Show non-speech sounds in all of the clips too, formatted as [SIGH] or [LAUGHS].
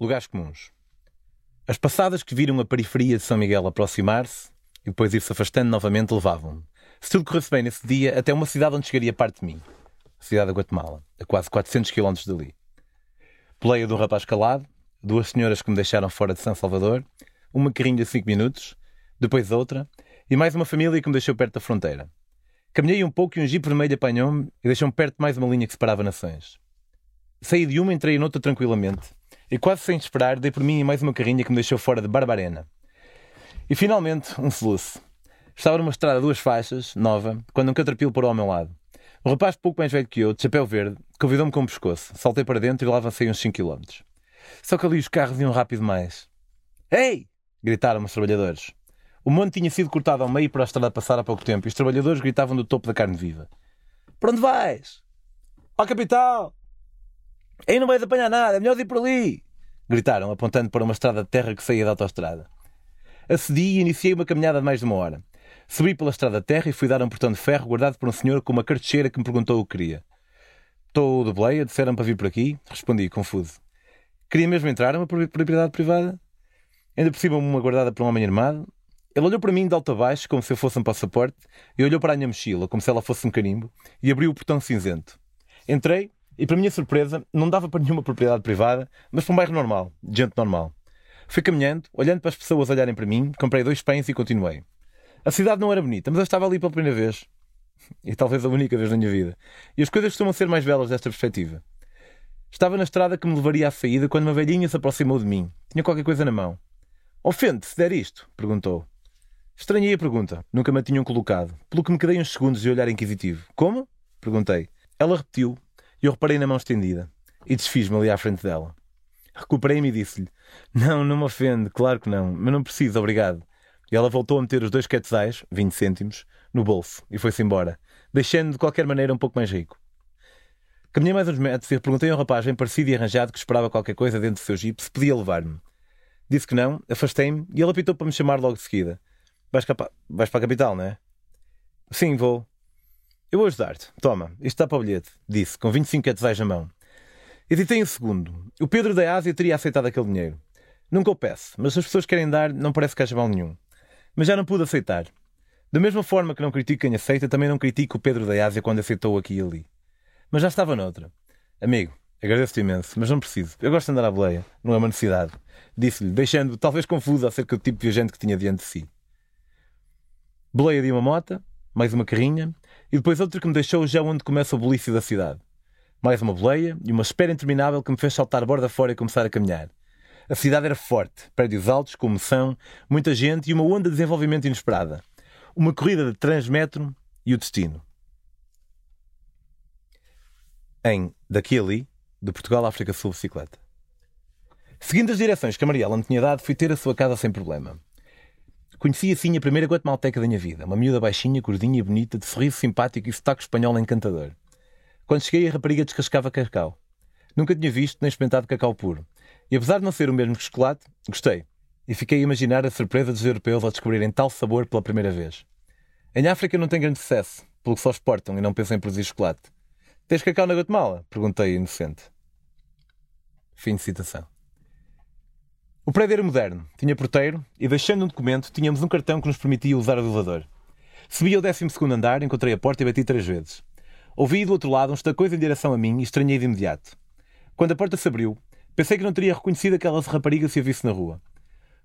Lugares comuns. As passadas que viram a periferia de São Miguel aproximar-se e depois ir-se afastando novamente levavam-me. Se tudo corresse bem nesse dia, até uma cidade onde chegaria parte de mim. A cidade da Guatemala, a quase 400 km dali. Poleia de um rapaz calado, duas senhoras que me deixaram fora de São Salvador, uma carrinha de 5 minutos, depois outra, e mais uma família que me deixou perto da fronteira. Caminhei um pouco e um jipe vermelho apanhou-me e deixou-me perto de mais uma linha que separava nações. Saí de uma e entrei noutra tranquilamente, e quase sem esperar dei por mim em mais uma carrinha que me deixou fora de Barbarena. E finalmente, um soluço. Estava numa estrada duas faixas, nova, quando um caterpillar parou ao meu lado. Um rapaz pouco mais velho que eu, de chapéu verde, convidou-me com o pescoço. Saltei para dentro e lá avancei uns 5 km. Só que ali os carros iam rápido mais. Ei! gritaram os trabalhadores. O monte tinha sido cortado ao meio para a estrada passar há pouco tempo e os trabalhadores gritavam do topo da carne viva. Para onde vais? Para a capital! Aí não vais apanhar nada, é melhor ir por ali! Gritaram, apontando para uma estrada de terra que saía da autoestrada. Acedi e iniciei uma caminhada de mais de uma hora. Subi pela estrada de terra e fui dar um portão de ferro guardado por um senhor com uma cartecheira que me perguntou o que queria. Estou de boleia, disseram para vir por aqui. Respondi, confuso. Queria mesmo entrar numa propriedade privada? Ainda por cima uma guardada por um homem armado? Ele olhou para mim de alto a baixo, como se eu fosse um passaporte, e olhou para a minha mochila, como se ela fosse um carimbo, e abriu o portão cinzento. Entrei, e para minha surpresa, não dava para nenhuma propriedade privada, mas para um bairro normal, de gente normal. Fui caminhando, olhando para as pessoas olharem para mim, comprei dois pães e continuei. A cidade não era bonita, mas eu estava ali pela primeira vez. E talvez a única vez na minha vida. E as coisas costumam ser mais belas desta perspectiva. Estava na estrada que me levaria à saída quando uma velhinha se aproximou de mim. Tinha qualquer coisa na mão. Ofende se der isto? perguntou. Estranhei a pergunta. Nunca me a tinham colocado. Pelo que me quedei uns segundos de olhar inquisitivo. Como? Perguntei. Ela repetiu e eu reparei na mão estendida. E desfiz-me ali à frente dela. Recuperei-me e disse-lhe: Não, não me ofende, claro que não, mas não preciso, obrigado. E ela voltou a meter os dois quetzais, 20 cêntimos, no bolso e foi-se embora, deixando de qualquer maneira um pouco mais rico. Caminhei mais uns metros e perguntei a um rapaz bem parecido e arranjado que esperava qualquer coisa dentro do seu jipe se podia levar-me. Disse que não, afastei-me e ele apitou para me chamar logo de seguida. Vais para a capital, não é? Sim, vou. Eu vou ajudar-te. Toma, isto está para o bilhete, disse, com 25 quetzais na mão. Hesitei um segundo. O Pedro da Ásia teria aceitado aquele dinheiro. Nunca o peço, mas se as pessoas querem dar, não parece que haja mal nenhum. Mas já não pude aceitar. Da mesma forma que não critico quem aceita, também não critico o Pedro da Ásia quando aceitou aqui e ali. Mas já estava noutra. Amigo, agradeço-te imenso, mas não preciso. Eu gosto de andar à boleia, não é uma necessidade. Disse-lhe, deixando talvez confuso acerca do tipo de viajante que tinha diante de si. Boleia de uma mota, mais uma carrinha, e depois outra que me deixou já onde começa o bulício da cidade. Mais uma boleia e uma espera interminável que me fez saltar borda fora e começar a caminhar. A cidade era forte, prédios altos, comoção, muita gente e uma onda de desenvolvimento inesperada. Uma corrida de transmetro e o destino. Em Daqui Ali, de Portugal à África Sul bicicleta. Seguindo as direções que a Mariela me tinha dado, fui ter a sua casa sem problema. Conheci assim a primeira guatemalteca da minha vida, uma miúda baixinha, gordinha e bonita, de sorriso simpático e sotaque espanhol encantador. Quando cheguei, a rapariga descascava cacau. Nunca tinha visto nem experimentado cacau puro. E apesar de não ser o mesmo que chocolate, gostei. E fiquei a imaginar a surpresa dos europeus ao descobrirem tal sabor pela primeira vez. Em África não tem grande sucesso, pelo que só exportam e não pensam em produzir chocolate. Tens cacau na Guatemala? Perguntei inocente. Fim de citação. O prédio era moderno, tinha porteiro e, deixando um documento, tínhamos um cartão que nos permitia usar o elevador. Subi ao 12 andar, encontrei a porta e bati três vezes. Ouvi do outro lado uns tacões em direção a mim e estranhei de imediato. Quando a porta se abriu, pensei que não teria reconhecido aquela rapariga se a visse na rua.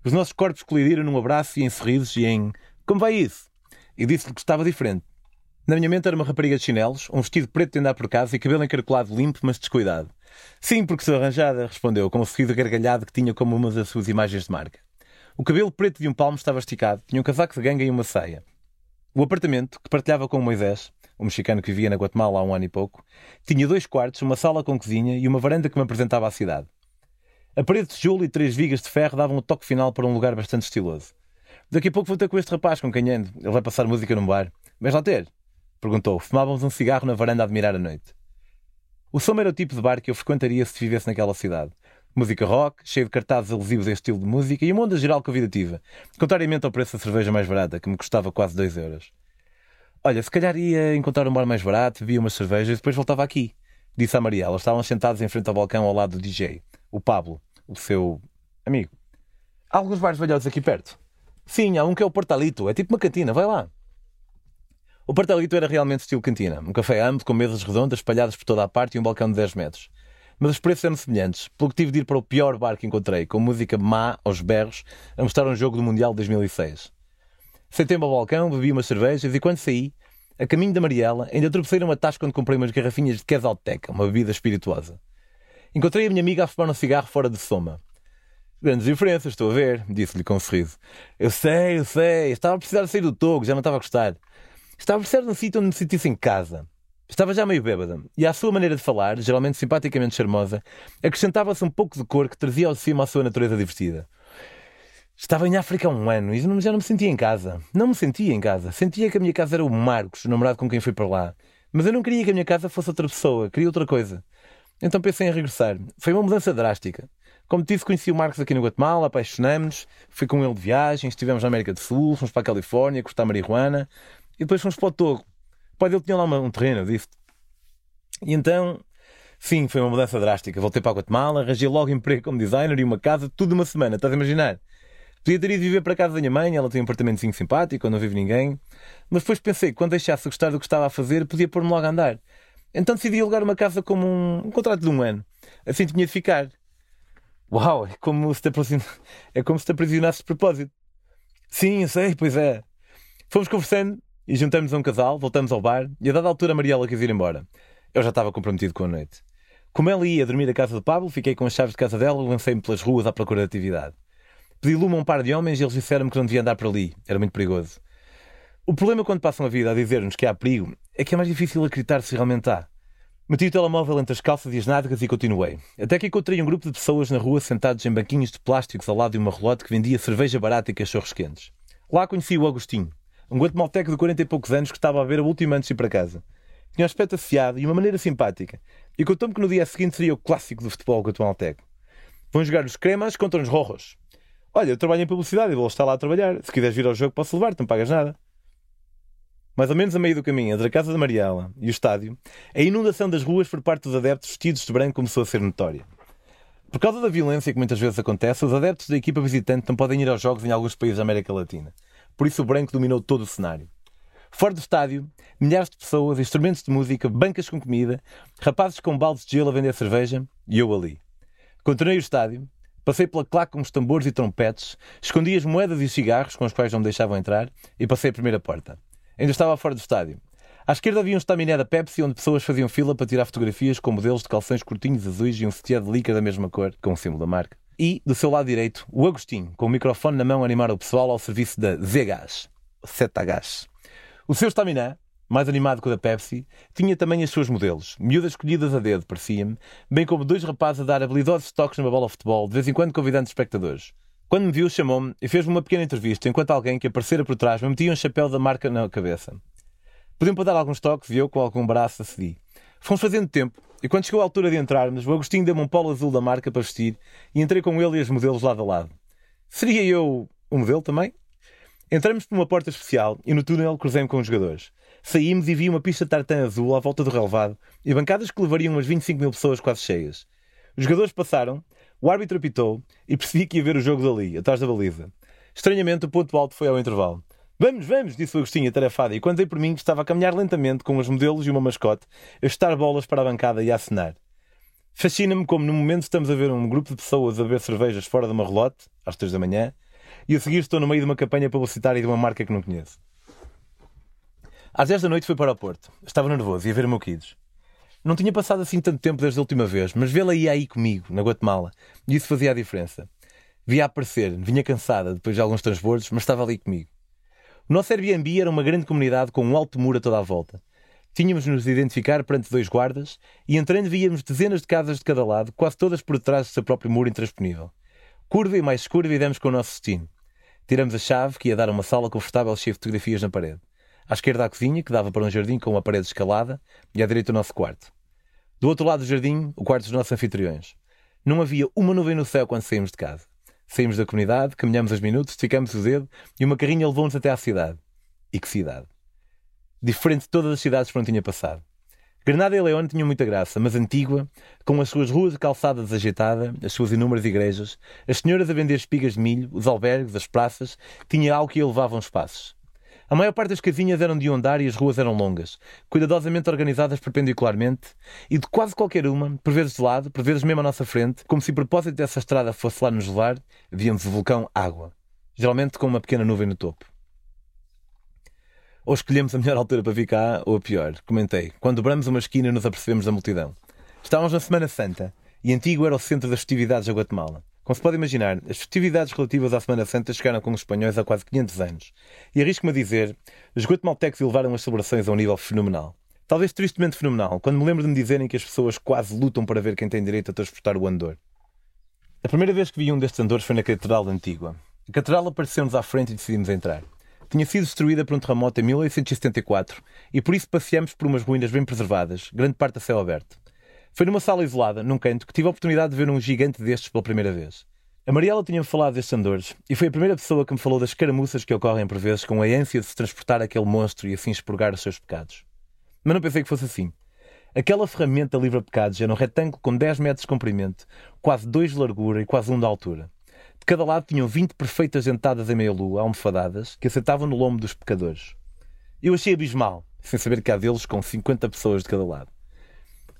Os nossos corpos colidiram num abraço e em sorrisos e em Como vai isso? E disse-lhe que estava diferente. Na minha mente era uma rapariga de chinelos, um vestido preto de andar por casa e cabelo encaracolado limpo, mas descuidado. Sim, porque sou arranjada, respondeu, com um sorriso gargalhado que tinha como uma das suas imagens de marca. O cabelo preto de um palmo estava esticado, tinha um casaco de ganga e uma saia. O apartamento, que partilhava com o Moisés, um mexicano que vivia na Guatemala há um ano e pouco, tinha dois quartos, uma sala com cozinha e uma varanda que me apresentava à cidade. A parede de tijolo e três vigas de ferro davam o toque final para um lugar bastante estiloso. Daqui a pouco vou ter com este rapaz com quem ando. Ele vai passar música num bar. Vais lá ter? Perguntou. Fumávamos um cigarro na varanda a admirar a noite. O som era o tipo de bar que eu frequentaria se vivesse naquela cidade. Música rock, cheio de cartazes alusivos a este estilo de música e uma onda geral convidativa, contrariamente ao preço da cerveja mais barata, que me custava quase 2 euros. Olha, se calhar ia encontrar um bar mais barato, bebia umas cervejas e depois voltava aqui, disse a Mariela. Estavam sentados em frente ao balcão ao lado do DJ, o Pablo, o seu amigo. Há alguns bares velhotes aqui perto. Sim, há um que é o Portalito, é tipo uma cantina, vai lá. O Portalito era realmente estilo cantina, um café amplo com mesas redondas espalhadas por toda a parte e um balcão de 10 metros. Mas os preços eram semelhantes, pelo que tive de ir para o pior bar que encontrei, com música má aos berros, a mostrar um jogo do Mundial de 2006. Sentei-me ao balcão, bebi umas cervejas e quando saí, a caminho da Mariela, ainda tropecei numa tasca quando comprei umas garrafinhas de Quesalteca, uma bebida espirituosa. Encontrei a minha amiga a fumar um cigarro fora de soma. Grandes diferenças, estou a ver, disse-lhe com um sorriso. Eu sei, eu sei, estava a precisar de sair do togo, já não estava a gostar. Estava a precisar de um sítio onde me sentisse em casa. Estava já meio bêbada, e à sua maneira de falar, geralmente simpaticamente charmosa, acrescentava-se um pouco de cor que trazia ao cima a sua natureza divertida. Estava em África há um ano e já não me sentia em casa. Não me sentia em casa. Sentia que a minha casa era o Marcos, o namorado com quem fui para lá. Mas eu não queria que a minha casa fosse outra pessoa, queria outra coisa. Então pensei em regressar. Foi uma mudança drástica. Como disse, conheci o Marcos aqui no Guatemala, apaixonamos-nos, fui com ele de viagem, estivemos na América do Sul, fomos para a Califórnia, cortar marihuana e depois fomos para o Togo. O pai dele tinha lá um terreno, disse. E então, sim, foi uma mudança drástica. Voltei para a Guatemala, arranjei logo emprego como designer e uma casa, tudo uma semana, estás a imaginar? Podia ter ido viver para a casa da minha mãe, ela tem um apartamentozinho simpático, não vive ninguém. Mas depois pensei que quando deixasse de gostar do que estava a fazer, podia pôr-me logo a andar. Então decidi alugar uma casa como um, um contrato de um ano. Assim tinha de ficar. Uau, é como se te, é como se te aprisionasse de propósito. Sim, eu sei, pois é. Fomos conversando e juntamos a um casal, voltamos ao bar e a dada altura a Mariela quis ir embora. Eu já estava comprometido com a noite. Como ela ia dormir à casa do Pablo, fiquei com as chaves de casa dela e lancei-me pelas ruas à procura de atividade. Pedi lume a um par de homens e eles disseram-me que não devia andar por ali. Era muito perigoso. O problema quando passam a vida a dizer-nos que há perigo é que é mais difícil acreditar se realmente há. Meti o telemóvel entre as calças e as nádegas e continuei. Até que encontrei um grupo de pessoas na rua sentados em banquinhos de plásticos ao lado de uma relote que vendia cerveja barata e cachorros quentes. Lá conheci o Agostinho, um guatemalteco de 40 e poucos anos que estava a ver a última antes de ir para casa. Tinha um aspecto afiado e uma maneira simpática. E contou-me que no dia seguinte seria o clássico do futebol guatemalteco. Vão jogar os cremas contra os rojos. Olha, eu trabalho em publicidade e vou estar lá a trabalhar. Se quiseres vir ao jogo, posso levar-te, não pagas nada. Mais ou menos a meio do caminho entre a casa da Mariela e o estádio, a inundação das ruas por parte dos adeptos vestidos de branco começou a ser notória. Por causa da violência que muitas vezes acontece, os adeptos da equipa visitante não podem ir aos jogos em alguns países da América Latina. Por isso o branco dominou todo o cenário. Fora do estádio, milhares de pessoas, instrumentos de música, bancas com comida, rapazes com baldes de gelo a vender cerveja e eu ali. Continuei o estádio, Passei pela claque com os tambores e trompetes, escondi as moedas e os cigarros com os quais não me deixavam entrar e passei a primeira porta. Ainda estava fora do estádio. À esquerda havia um estaminé da Pepsi onde pessoas faziam fila para tirar fotografias com modelos de calções curtinhos azuis e um sutiã de líquido da mesma cor, com o símbolo da marca. E, do seu lado direito, o Agostinho, com o microfone na mão a animar o pessoal ao serviço da. Z-Gas. O seu estaminé, mais animado que o da Pepsi, tinha também as suas modelos, miúdas escolhidas a dedo, parecia-me, bem como dois rapazes a dar habilidosos toques numa bola de futebol, de vez em quando convidando espectadores. Quando me viu, chamou-me e fez-me uma pequena entrevista, enquanto alguém que aparecera por trás me metia um chapéu da marca na cabeça. Podiam para dar alguns toques e eu, com algum braço, acedi. Fomos fazendo tempo, e quando chegou a altura de entrarmos, o Agostinho deu-me um polo azul da marca para vestir e entrei com ele e as modelos lado a lado. Seria eu o modelo também? Entramos por uma porta especial e no túnel cruzei-me com os jogadores. Saímos e vi uma pista de tartan azul à volta do relevado e bancadas que levariam umas 25 mil pessoas quase cheias. Os jogadores passaram, o árbitro apitou e percebi que ia ver o jogo dali, atrás da baliza. Estranhamente, o ponto alto foi ao intervalo. Vamos, vamos, disse o Agostinho atarefado, e quando dei por mim estava a caminhar lentamente com os modelos e uma mascote, a estar bolas para a bancada e a acenar. Fascina-me como no momento estamos a ver um grupo de pessoas a beber cervejas fora de uma relote, às três da manhã, e a seguir estou no meio de uma campanha publicitária de uma marca que não conheço. Às 10 da noite fui para o Porto. Estava nervoso, ia ver o meu Kids. Não tinha passado assim tanto tempo desde a última vez, mas vê-la ia aí comigo, na Guatemala, e isso fazia a diferença. Via aparecer, vinha cansada depois de alguns transbordos, mas estava ali comigo. O nosso Airbnb era uma grande comunidade com um alto muro a toda a volta. Tínhamos de nos identificar perante dois guardas e entrando víamos dezenas de casas de cada lado, quase todas por detrás do seu próprio muro intransponível. Curva e mais curva e demos com o nosso destino. Tiramos a chave que ia dar a uma sala confortável cheia de fotografias na parede. À esquerda a cozinha, que dava para um jardim com uma parede escalada, e à direita o nosso quarto. Do outro lado do jardim, o quarto dos nossos anfitriões. Não havia uma nuvem no céu quando saímos de casa. Saímos da comunidade, caminhamos os minutos, esticamos o dedo e uma carrinha levou-nos até à cidade. E que cidade! Diferente de todas as cidades por onde tinha passado. Granada e León tinham muita graça, mas Antígua, com as suas ruas de calçada desagitada, as suas inúmeras igrejas, as senhoras a vender espigas de milho, os albergues, as praças, tinha algo que elevavam os passos. A maior parte das casinhas eram de andar e as ruas eram longas, cuidadosamente organizadas perpendicularmente, e de quase qualquer uma, por vezes de lado, por vezes mesmo à nossa frente, como se o propósito dessa estrada fosse lá nos levar, víamos o vulcão Água, geralmente com uma pequena nuvem no topo. Ou escolhemos a melhor altura para vir cá, ou a pior. Comentei. Quando dobramos uma esquina, nos apercebemos da multidão. Estávamos na Semana Santa, e Antigo era o centro das festividades da Guatemala. Como se pode imaginar, as festividades relativas à Semana Santa chegaram com os espanhóis há quase 500 anos. E arrisco-me a dizer, os guatemaltecos elevaram as celebrações a um nível fenomenal. Talvez tristemente fenomenal, quando me lembro de me dizerem que as pessoas quase lutam para ver quem tem direito a transportar o andor. A primeira vez que vi um destes andores foi na Catedral de Antigua. A catedral apareceu-nos à frente e decidimos entrar tinha sido destruída por um terremoto em 1874 e por isso passeamos por umas ruínas bem preservadas, grande parte a céu aberto. Foi numa sala isolada, num canto, que tive a oportunidade de ver um gigante destes pela primeira vez. A Mariela tinha-me falado destes andores e foi a primeira pessoa que me falou das caramuças que ocorrem por vezes com a ânsia de se transportar aquele monstro e assim expurgar os seus pecados. Mas não pensei que fosse assim. Aquela ferramenta livra-pecados era um retângulo com 10 metros de comprimento, quase 2 de largura e quase 1 de altura. De cada lado tinham vinte perfeitas dentadas em meia-lua, almofadadas, que assentavam no lombo dos pecadores. Eu achei abismal, sem saber que há deles com 50 pessoas de cada lado.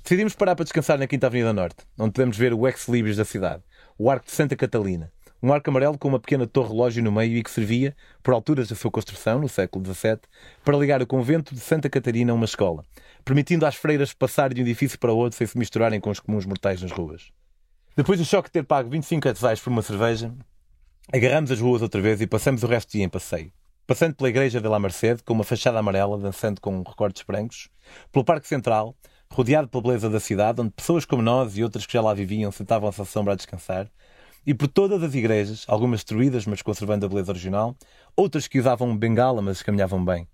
Decidimos parar para descansar na Quinta Avenida Norte, onde podemos ver o ex-libris da cidade, o Arco de Santa Catalina, um arco amarelo com uma pequena torre-relógio no meio e que servia, por alturas da sua construção, no século XVII, para ligar o convento de Santa Catarina a uma escola, permitindo às freiras passar de um edifício para outro sem se misturarem com os comuns mortais nas ruas. Depois do choque de ter pago 25 quetzais por uma cerveja, agarramos as ruas outra vez e passamos o resto do dia em passeio. Passando pela igreja de La Merced, com uma fachada amarela, dançando com recortes brancos, pelo Parque Central, rodeado pela beleza da cidade, onde pessoas como nós e outras que já lá viviam sentavam-se à sombra a descansar, e por todas as igrejas, algumas destruídas, mas conservando a beleza original, outras que usavam bengala, mas caminhavam bem.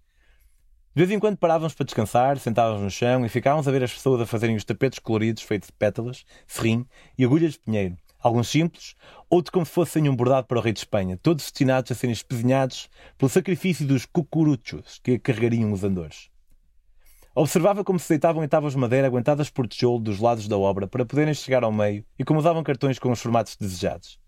De vez em quando parávamos para descansar, sentávamos no chão e ficávamos a ver as pessoas a fazerem os tapetes coloridos feitos de pétalas, serrim e agulhas de pinheiro. Alguns simples, outros como se fossem um bordado para o rei de Espanha, todos destinados a serem espezinhados pelo sacrifício dos cucuruchos que carregariam os andores. Observava como se deitavam em tábuas de madeira aguentadas por tijolo dos lados da obra para poderem chegar ao meio e como usavam cartões com os formatos desejados.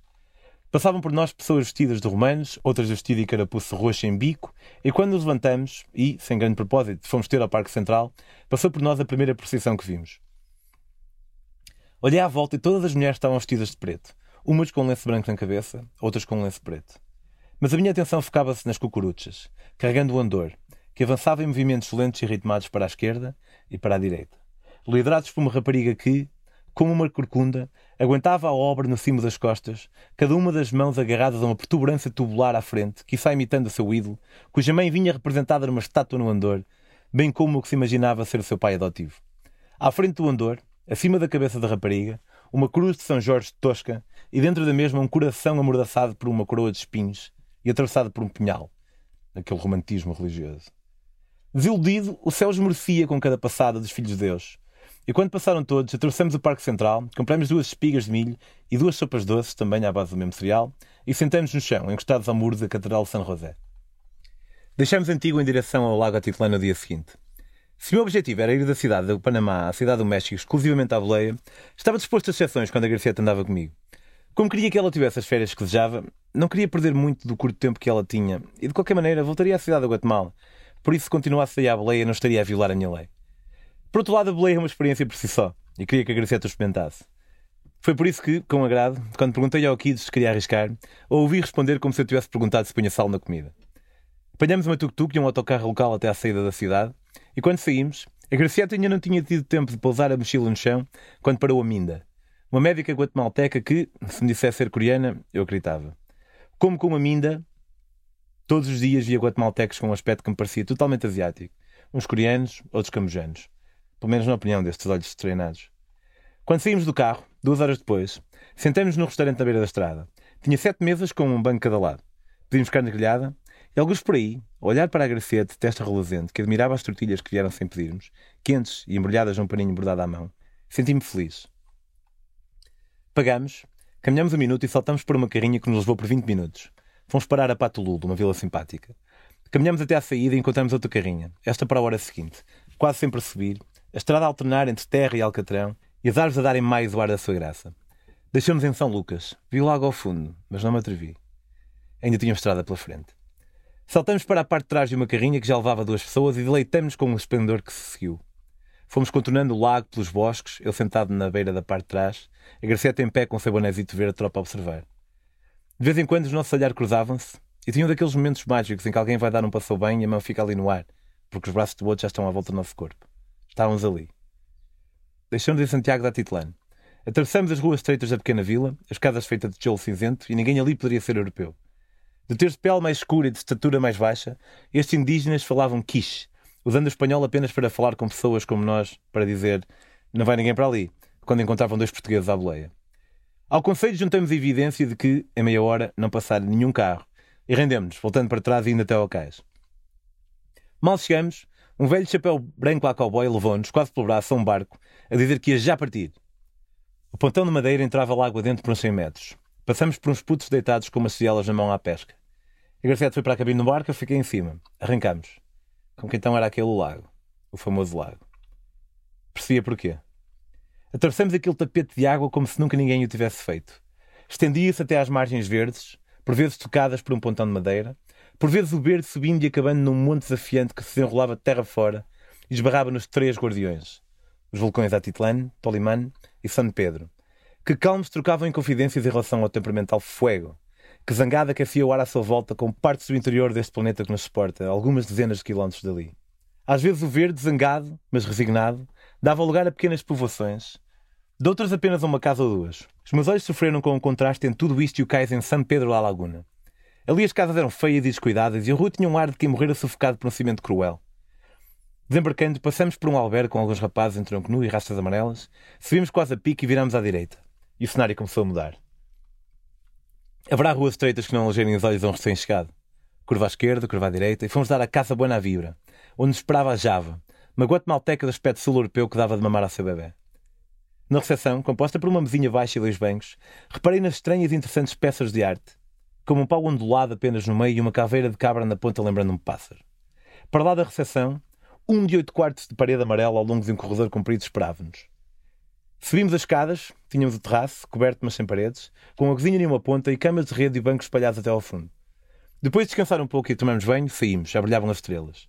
Passavam por nós pessoas vestidas de romanos, outras vestidas de carapuço roxo em bico, e quando nos levantamos, e, sem grande propósito, fomos ter ao Parque Central, passou por nós a primeira procissão que vimos. Olhei à volta e todas as mulheres estavam vestidas de preto, umas com um lenço branco na cabeça, outras com um lenço preto. Mas a minha atenção focava-se nas cucuruchas, carregando o andor, que avançava em movimentos lentos e ritmados para a esquerda e para a direita, liderados por uma rapariga que, como uma corcunda, aguentava a obra no cimo das costas, cada uma das mãos agarradas a uma protuberância tubular à frente, que está imitando o seu ídolo, cuja mãe vinha representada numa estátua no andor, bem como o que se imaginava ser o seu pai adotivo. À frente do andor, acima da cabeça da rapariga, uma cruz de São Jorge tosca e dentro da mesma um coração amordaçado por uma coroa de espinhos e atravessado por um punhal. Aquele romantismo religioso. Desiludido, o céu esmorecia com cada passada dos filhos de Deus, e quando passaram todos, atravessamos o Parque Central, compramos duas espigas de milho e duas sopas doces, também à base do mesmo cereal, e sentamos no chão, encostados ao muro da Catedral de San José. Deixamos Antigo em direção ao Lago Atitlán no dia seguinte. Se o meu objetivo era ir da cidade do Panamá à cidade do México exclusivamente à boleia, estava disposto a exceções quando a Gracieta andava comigo. Como queria que ela tivesse as férias que desejava, não queria perder muito do curto tempo que ela tinha, e de qualquer maneira voltaria à cidade da Guatemala. Por isso, se continuasse a ir à boleia, não estaria a violar a minha lei. Por outro lado, a boleia é uma experiência por si só e queria que a Graceta experimentasse. Foi por isso que, com agrado, quando perguntei ao Kids se queria arriscar, ouvi responder como se eu tivesse perguntado se punha sal na comida. Apanhamos uma tuk-tuk e um autocarro local até à saída da cidade, e quando saímos, a Gracieta ainda não tinha tido tempo de pousar a mochila no chão quando parou a Minda, uma médica guatemalteca que, se me dissesse ser coreana, eu acreditava. Como com a Minda, todos os dias via guatemaltecos com um aspecto que me parecia totalmente asiático. Uns coreanos, outros cambojanos pelo menos na opinião destes olhos treinados. Quando saímos do carro, duas horas depois, sentamos no restaurante à beira da estrada. Tinha sete mesas com um banco cada lado. Pedimos carne grelhada e alguns por aí, a olhar para a gracete testa reluzente que admirava as tortilhas que vieram sem pedirmos, quentes e embrulhadas num paninho bordado à mão, senti-me feliz. Pagamos, caminhamos um minuto e saltamos por uma carrinha que nos levou por 20 minutos. Fomos parar a Patulul, uma vila simpática. Caminhamos até à saída e encontramos outra carrinha, esta para a hora seguinte, quase sempre a subir, a estrada a alternar entre terra e alcatrão e as árvores a darem mais o ar da sua graça. Deixamos em São Lucas. Vi logo ao fundo, mas não me atrevi. Ainda tinha estrada pela frente. Saltamos para a parte de trás de uma carrinha que já levava duas pessoas e deleitamos com o esplendor que se seguiu. Fomos contornando o lago pelos bosques, eu sentado na beira da parte de trás, a Graceta em pé com o seu bonézito verde a tropa a observar. De vez em quando os nossos olhares cruzavam-se e tinham daqueles momentos mágicos em que alguém vai dar um passou bem e a mão fica ali no ar, porque os braços do outro já estão à volta do nosso corpo. Estávamos ali. Deixamos em Santiago da Titlane. Atravessamos as ruas estreitas da pequena vila, as casas feitas de tijolo cinzento, e ninguém ali poderia ser europeu. De ter de pele mais escura e de estatura mais baixa, estes indígenas falavam quiche, usando o espanhol apenas para falar com pessoas como nós, para dizer não vai ninguém para ali, quando encontravam dois portugueses à boleia. Ao conselho juntamos evidência de que, em meia hora, não passara nenhum carro, e rendemos, voltando para trás e indo até ao cais. Mal chegamos, um velho chapéu branco à cowboy levou-nos, quase pelo braço, a um barco, a dizer que ia já partir. O pontão de madeira entrava lá água dentro por uns 100 metros. Passamos por uns putos deitados com umas cielas na mão à pesca. A Garcete foi para a cabine do barco, eu fiquei em cima. Arrancamos. Com que então era aquele lago. O famoso lago. Percebia porquê. Atravessamos aquele tapete de água como se nunca ninguém o tivesse feito. Estendia-se até às margens verdes, por vezes tocadas por um pontão de madeira, por vezes o verde subindo e acabando num monte desafiante que se enrolava de terra fora e esbarrava nos três guardiões, os vulcões Atitlán, Tolimán e San Pedro, que calmos trocavam em confidências em relação ao temperamental fuego, que zangada aquecia o ar à sua volta com partes do interior deste planeta que nos suporta, algumas dezenas de quilómetros dali. Às vezes o verde, zangado, mas resignado, dava lugar a pequenas povoações, de outras apenas uma casa ou duas. Os meus olhos sofreram com o contraste entre tudo isto e o cais em San Pedro la Laguna. Ali as casas eram feias e descuidadas e a rua tinha um ar de quem morrera sufocado por um cimento cruel. Desembarcando, passamos por um albergue com alguns rapazes em tronco nu e rastas amarelas, subimos quase a pique e viramos à direita. E o cenário começou a mudar. Haverá ruas estreitas que não alegerem os olhos a um recém-chegado. Curva à esquerda, curva à direita, e fomos dar a Casa Buena Vibra, onde nos esperava a Java, uma guatemalteca do aspecto sul-europeu que dava de mamar ao seu bebê. Na recepção, composta por uma mesinha baixa e dois bancos, reparei nas estranhas e interessantes peças de arte, como um pau ondulado apenas no meio e uma caveira de cabra na ponta lembrando um pássaro. Para lá da recepção, um de oito quartos de parede amarela ao longo de um corredor comprido esperava-nos. Subimos as escadas, tínhamos o terraço, coberto mas sem paredes, com a cozinha em uma ponta e camas de rede e bancos espalhados até ao fundo. Depois de descansar um pouco e tomarmos banho, saímos, já brilhavam as estrelas.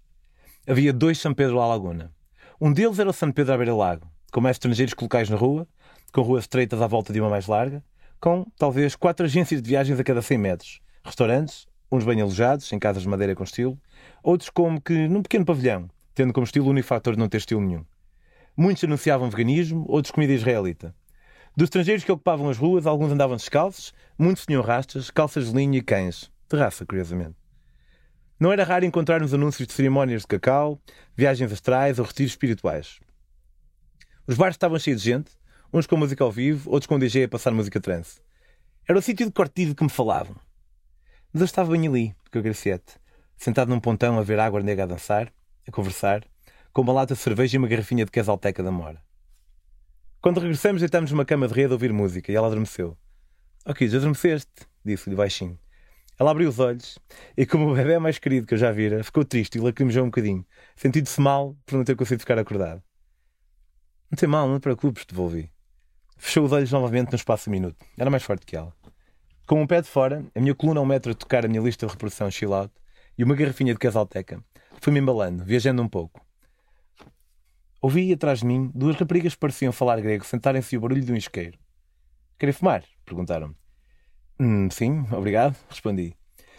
Havia dois São Pedro à Laguna. Um deles era o São Pedro à beira-lago, com mais estrangeiros que locais na rua, com ruas estreitas à volta de uma mais larga, com talvez quatro agências de viagens a cada 100 metros, restaurantes, uns bem alojados, em casas de madeira com estilo, outros como que num pequeno pavilhão, tendo como estilo o único fator de não ter estilo nenhum. Muitos anunciavam veganismo, outros comida israelita. Dos estrangeiros que ocupavam as ruas, alguns andavam descalços, muitos tinham rastas, calças de linho e cães, de raça, curiosamente. Não era raro encontrarmos anúncios de cerimónias de cacau, viagens astrais ou retiros espirituais. Os bares estavam cheios de gente, uns com música ao vivo, outros com DJ a passar música trance. Era o sítio de cortido que me falavam. Mas eu estava bem ali, com a Graciete, sentado num pontão a ver água nega a dançar, a conversar, com uma lata de cerveja e uma garrafinha de quesalteca da Mora. Quando regressamos, deitámos numa cama de rede a ouvir música e ela adormeceu. Ok, já adormeceste, disse-lhe baixinho. Ela abriu os olhos e, como o bebê mais querido que eu já vira, ficou triste e lacrimejou um bocadinho, sentindo-se mal por não ter conseguido ficar acordado. Não tem mal, não te preocupes, devolvi. Fechou os olhos novamente no espaço de minuto. Era mais forte que ela. Com um pé de fora, a minha coluna a um metro a tocar a minha lista de reprodução chill out e uma garrafinha de casalteca, fui-me embalando, viajando um pouco. Ouvi atrás de mim duas raparigas que pareciam falar grego sentarem-se o barulho de um isqueiro. Querem fumar? Perguntaram-me. Hum, sim, obrigado, respondi.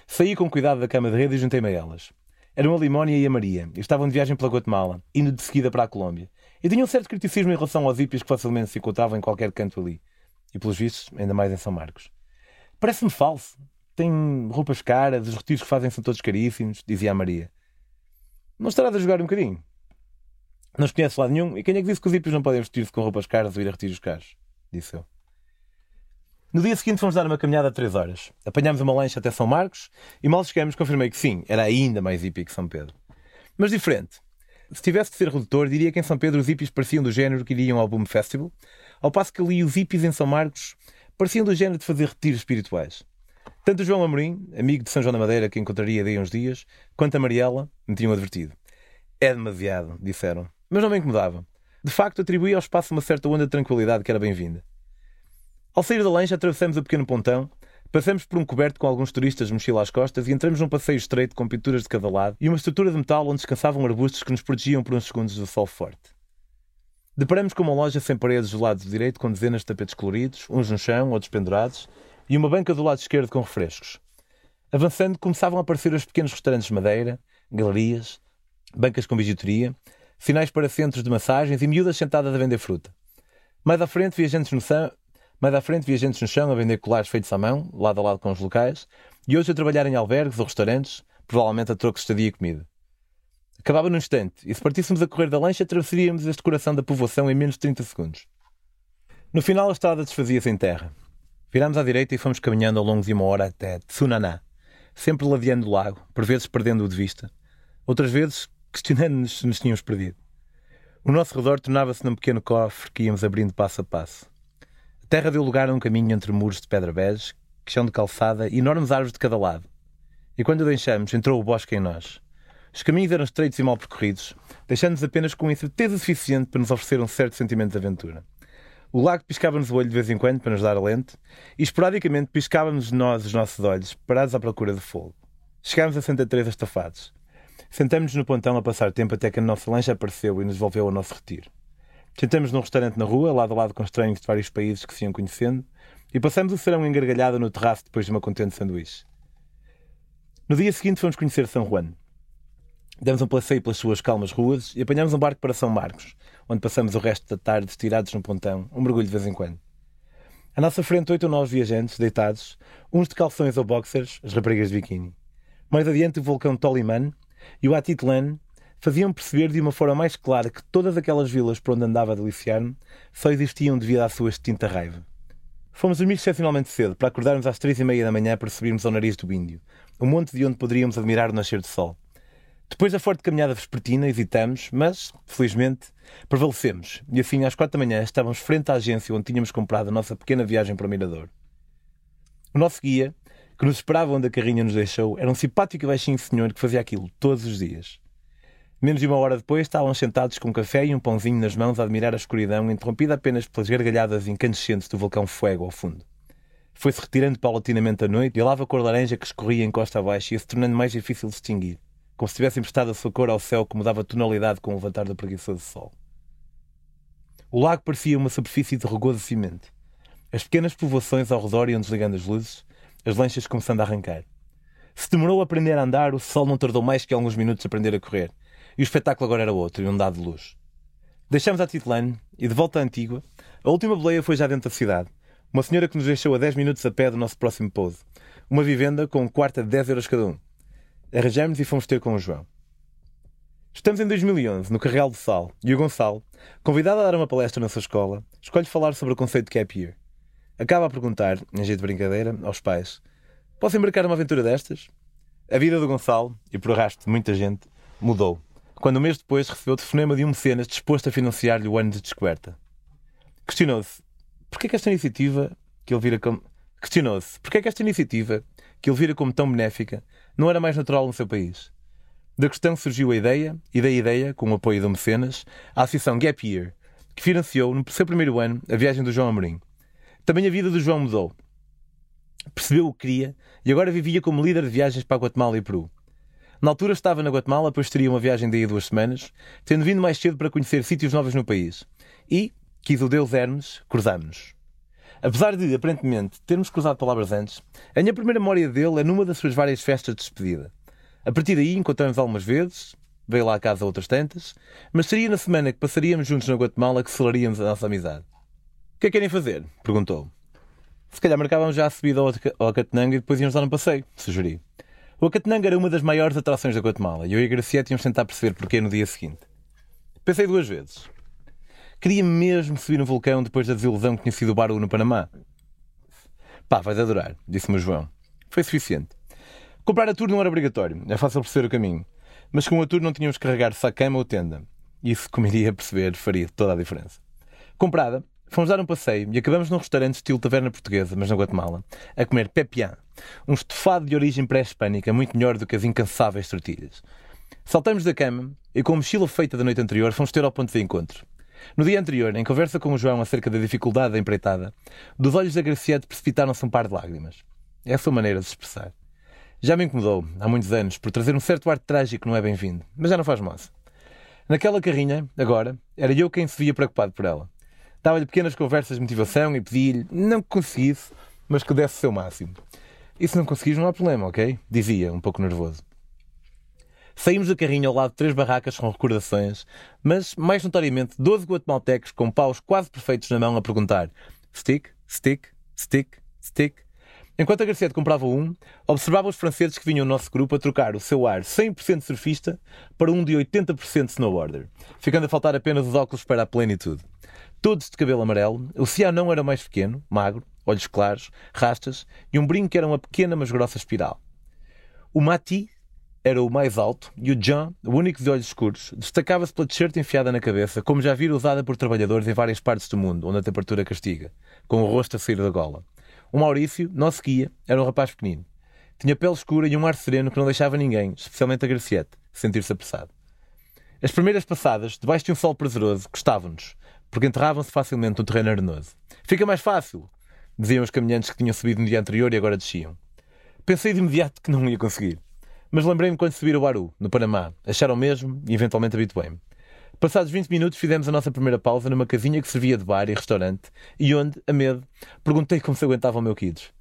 Saí com cuidado da cama de rede e juntei-me a elas. Eram a Limónia e a Maria, e estavam de viagem pela Guatemala, indo de seguida para a Colômbia. E tinham um certo criticismo em relação aos hippies que facilmente se encontravam em qualquer canto ali. E pelos vistos, ainda mais em São Marcos. Parece-me falso. Tem roupas caras, os retiros que fazem são todos caríssimos, dizia a Maria. Não estarás a jogar um bocadinho? Não os conhece lado nenhum. E quem é que disse que os hippies não podem vestir-se com roupas caras ou ir a retiros caros? Disse eu. No dia seguinte fomos dar uma caminhada de 3 horas. Apanhámos uma lancha até São Marcos e mal chegamos confirmei que sim, era ainda mais hippie que São Pedro. Mas diferente. Se tivesse de ser redutor, diria que em São Pedro os hippies pareciam do género que iriam ao Boom Festival, ao passo que ali os hippies em São Marcos pareciam do género de fazer retiros espirituais. Tanto o João Amorim, amigo de São João da Madeira que encontraria daí uns dias, quanto a Mariela me tinham advertido. É demasiado, disseram. Mas não me incomodava. de facto atribuía ao espaço uma certa onda de tranquilidade que era bem-vinda. Ao sair da lancha, atravessamos o pequeno pontão, passamos por um coberto com alguns turistas mochila às costas e entramos num passeio estreito com pinturas de cada lado e uma estrutura de metal onde descansavam arbustos que nos protegiam por uns segundos do sol forte. Deparamos com uma loja sem paredes do lado direito com dezenas de tapetes coloridos, uns no chão, outros pendurados, e uma banca do lado esquerdo com refrescos. Avançando, começavam a aparecer os pequenos restaurantes de madeira, galerias, bancas com bijuteria, sinais para centros de massagens e miúdas sentadas a vender fruta. Mais à frente, viajantes no mais à frente, viajantes no chão a vender colares feitos à mão, lado a lado com os locais, e hoje a trabalhar em albergues ou restaurantes, provavelmente a troco de estadia e comida. Acabava num instante, e se partíssemos a correr da lancha, atravessaríamos este coração da povoação em menos de 30 segundos. No final, a estrada desfazia-se em terra. Virámos à direita e fomos caminhando ao longo de uma hora até Tsunaná, sempre ladeando o lago, por vezes perdendo-o de vista, outras vezes questionando-nos se nos tínhamos perdido. O nosso redor tornava-se num pequeno cofre que íamos abrindo passo a passo. Terra deu lugar a um caminho entre muros de pedra bege, chão de calçada e enormes árvores de cada lado. E quando o deixamos, entrou o bosque em nós. Os caminhos eram estreitos e mal percorridos, deixando-nos apenas com incerteza suficiente para nos oferecer um certo sentimento de aventura. O lago piscava-nos o olho de vez em quando para nos dar alento, e esporadicamente piscávamos nós os nossos olhos, parados à procura de fogo. Chegámos a Santa Teresa estafados. Sentamos-nos no pontão a passar tempo até que a nossa lancha apareceu e nos devolveu ao nosso retiro. Sentamos num restaurante na rua, lado a lado com estranhos de vários países que se iam conhecendo, e passamos o serão engargalhado no terraço depois de uma contente sanduíche. No dia seguinte fomos conhecer São Juan. Demos um passeio pelas suas calmas ruas e apanhamos um barco para São Marcos, onde passamos o resto da tarde estirados num pontão, um mergulho de vez em quando. À nossa frente, oito ou nove viajantes, deitados, uns de calções ou boxers, as raparigas de biquíni. Mais adiante, o vulcão Toliman e o Atitlan faziam perceber de uma forma mais clara que todas aquelas vilas por onde andava a deliciar-me só existiam devido à sua extinta raiva. Fomos dormir excepcionalmente cedo, para acordarmos às três e meia da manhã para subirmos ao nariz do Índio, o monte de onde poderíamos admirar o nascer do sol. Depois da forte caminhada vespertina, hesitamos, mas, felizmente, prevalecemos. E assim, às quatro da manhã, estávamos frente à agência onde tínhamos comprado a nossa pequena viagem para o Mirador. O nosso guia, que nos esperava onde a carrinha nos deixou, era um simpático e baixinho senhor que fazia aquilo todos os dias. Menos de uma hora depois, estávamos sentados com um café e um pãozinho nas mãos a admirar a escuridão, interrompida apenas pelas gargalhadas incandescentes do vulcão Fuego ao fundo. Foi-se retirando paulatinamente a noite e a lava cor laranja que escorria em costa abaixo ia se tornando mais difícil de distinguir como se tivesse emprestado a sua cor ao céu que mudava tonalidade com o levantar do preguiçoso sol. O lago parecia uma superfície de rugoso cimento. As pequenas povoações ao redor iam desligando as luzes, as lanchas começando a arrancar. Se demorou a aprender a andar, o sol não tardou mais que alguns minutos a aprender a correr, e o espetáculo agora era outro, e um dado de luz. Deixamos a Titlane e, de volta à Antigua, a última boleia foi já dentro da cidade. Uma senhora que nos deixou a 10 minutos a pé do nosso próximo pouso. Uma vivenda com um quarto a 10 euros cada um. Arranjamos e fomos ter com o João. Estamos em 2011, no Carreal de Sal, e o Gonçalo, convidado a dar uma palestra na sua escola, escolhe falar sobre o conceito de gap year. Acaba a perguntar, em jeito de brincadeira, aos pais: Posso embarcar numa aventura destas? A vida do Gonçalo, e por arrasto de muita gente, mudou, quando um mês depois recebeu o telefonema de um mecenas disposto a financiar-lhe o ano de descoberta. Questionou-se porquê que esta iniciativa que ele vira como... Questionou-se porquê que esta iniciativa, que ele vira como tão benéfica, não era mais natural no seu país. Da questão surgiu a ideia, e da ideia, com o apoio do Mecenas, a Associação Gap Year, que financiou, no seu primeiro ano, a viagem do João Amorim. Também a vida do João mudou. Percebeu o que queria e agora vivia como líder de viagens para Guatemala e Peru. Na altura estava na Guatemala, pois teria uma viagem daí duas semanas, tendo vindo mais cedo para conhecer sítios novos no país. E, quis o Deus Hermes, cruzámos-nos. Apesar de, aparentemente, termos cruzado palavras antes, a minha primeira memória dele é numa das suas várias festas de despedida. A partir daí encontramos algumas vezes, veio lá a casa outras tantas, mas seria na semana que passaríamos juntos na Guatemala que selaríamos a nossa amizade. O que é que querem fazer? perguntou. Se calhar marcávamos já a subida ao Acatenanga e depois íamos dar um passeio, sugeri. O Acatenanga era uma das maiores atrações da Guatemala e eu e a Graciete íamos tentar perceber porquê no dia seguinte. Pensei duas vezes. Queria mesmo subir no vulcão depois da desilusão que tinha sido o Baru no Panamá. Pá, vais adorar, disse-me o João. Foi suficiente. Comprar a tour não era obrigatório, é fácil perceber o caminho. Mas com a tour não tínhamos que carregar sacama ou tenda. Isso, como iria perceber, faria toda a diferença. Comprada, fomos dar um passeio e acabamos num restaurante estilo taverna portuguesa, mas na Guatemala, a comer pepián, um estofado de origem pré-hispânica muito melhor do que as incansáveis tortilhas. Saltamos da cama e, com a mochila feita da noite anterior, fomos ter ao ponto de encontro. No dia anterior, em conversa com o João acerca da dificuldade da empreitada, dos olhos da Graciete precipitaram-se um par de lágrimas. É a sua maneira de se expressar. Já me incomodou, há muitos anos, por trazer um certo ar trágico não é bem-vindo, mas já não faz moça. Naquela carrinha, agora, era eu quem se via preocupado por ela. Dava-lhe pequenas conversas de motivação e pedia-lhe, não que conseguisse, mas que desse o seu máximo. E se não conseguires, não há problema, ok? Dizia, um pouco nervoso. Saímos da carrinha ao lado de três barracas com recordações, mas, mais notoriamente, 12 guatemaltecos com paus quase perfeitos na mão a perguntar stick, stick, stick, stick. Enquanto a Garcia comprava um, observava os franceses que vinham ao nosso grupo a trocar o seu ar 100% surfista para um de 80% snowboarder, ficando a faltar apenas os óculos para a plenitude. Todos de cabelo amarelo, o Cia não era mais pequeno, magro, olhos claros, rastas e um brinco que era uma pequena mas grossa espiral. O Mati era o mais alto e o John, o único de olhos escuros, destacava-se pela t-shirt enfiada na cabeça, como já vira usada por trabalhadores em várias partes do mundo, onde a temperatura castiga, com o rosto a sair da gola. O Maurício, nosso guia, era um rapaz pequenino. Tinha pele escura e um ar sereno que não deixava ninguém, especialmente a Graciete, sentir-se apressado. As primeiras passadas, debaixo de um sol prazeroso, gostavam-nos, porque enterravam-se facilmente no terreno arenoso. Fica mais fácil, diziam os caminhantes que tinham subido no dia anterior e agora desciam. Pensei de imediato que não ia conseguir. Mas lembrei-me quando subir o Baru, no Panamá. Acharam mesmo e eventualmente habituei-me. Passados 20 minutos fizemos a nossa primeira pausa numa casinha que servia de bar e restaurante e onde, a medo, perguntei como se aguentava o meu kids.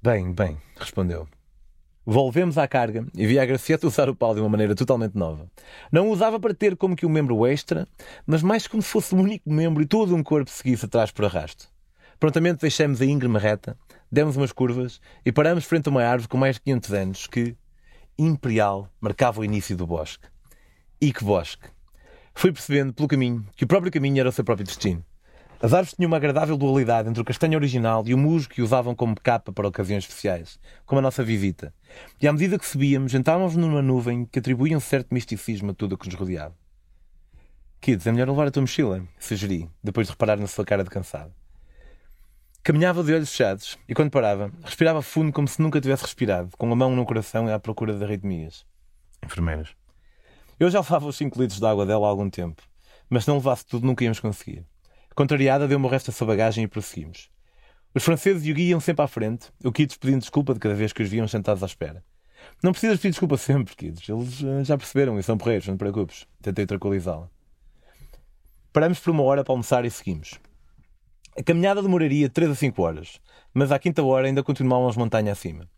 Bem, bem, respondeu. Volvemos à carga e vi a Gracieta usar o pau de uma maneira totalmente nova. Não o usava para ter como que um membro extra, mas mais como se fosse o único membro e todo um corpo seguisse atrás por arrasto. Prontamente deixamos a íngreme reta, demos umas curvas e paramos frente a uma árvore com mais de 500 anos que, imperial marcava o início do bosque. E que bosque! Fui percebendo pelo caminho que o próprio caminho era o seu próprio destino. As árvores tinham uma agradável dualidade entre o castanho original e o musgo que usavam como capa para ocasiões especiais, como a nossa visita. E à medida que subíamos, entrávamos numa nuvem que atribuía um certo misticismo a tudo o que nos rodeava. Kids, é melhor levar a tua mochila, sugeri, depois de reparar na sua cara de cansado. Caminhava de olhos fechados e, quando parava, respirava fundo como se nunca tivesse respirado, com a mão no coração e à procura de arritmias. Enfermeiras. Eu já levava os 5 litros de água dela há algum tempo, mas se não levasse tudo nunca íamos conseguir. Contrariada, deu-me o resto da sua bagagem e prosseguimos. Os franceses e o guia sempre à frente, o Kids pedindo desculpa de cada vez que os viam sentados à espera. Não precisas pedir desculpa sempre, Kids. Eles uh, já perceberam e são porreiros, não te preocupes. Tentei tranquilizá-la. Paramos por uma hora para almoçar e seguimos. A caminhada demoraria 3 a 5 horas, mas à quinta hora ainda continuávamos montanha acima.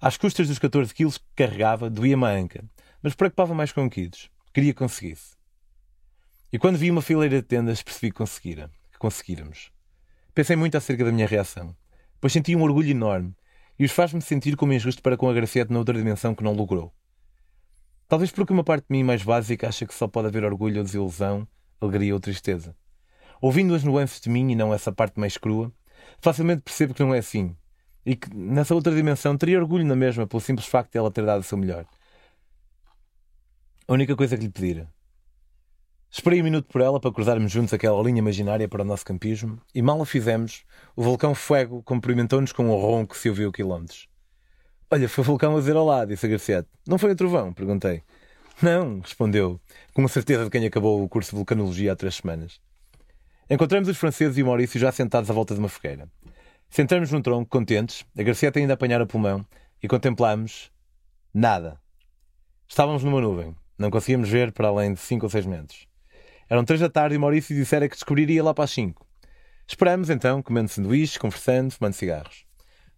Às custas dos 14 quilos que carregava, doía-me a anca, mas preocupava mais com o quilos. Queria que conseguisse. E quando vi uma fileira de tendas, percebi que conseguira, que conseguíramos. Pensei muito acerca da minha reação, pois senti um orgulho enorme e os faz-me sentir como injusto para com a Graciete noutra dimensão que não logrou. Talvez porque uma parte de mim mais básica acha que só pode haver orgulho ou desilusão, alegria ou tristeza. Ouvindo as nuances de mim e não essa parte mais crua, facilmente percebo que não é assim. E que nessa outra dimensão teria orgulho na mesma pelo simples facto de ela ter dado o seu melhor. A única coisa que lhe pedira. Esperei um minuto por ela para cruzarmos juntos aquela linha imaginária para o nosso campismo e mal a fizemos, o vulcão Fuego cumprimentou-nos com um ronco que se ouviu quilómetros. Olha, foi o vulcão a dizer olá, disse a Garciete. Não foi o trovão? Perguntei. Não, respondeu, com a certeza de quem acabou o curso de vulcanologia há três semanas. Encontramos os franceses e o Maurício já sentados à volta de uma fogueira. Sentamos num tronco, contentes, a Garcieta ainda a apanhar o pulmão, e contemplamos nada. Estávamos numa nuvem. Não conseguíamos ver para além de cinco ou seis metros. Eram três da tarde e Maurício dissera que descobriria lá para as cinco. Esperamos então, comendo sanduíches, conversando, fumando cigarros.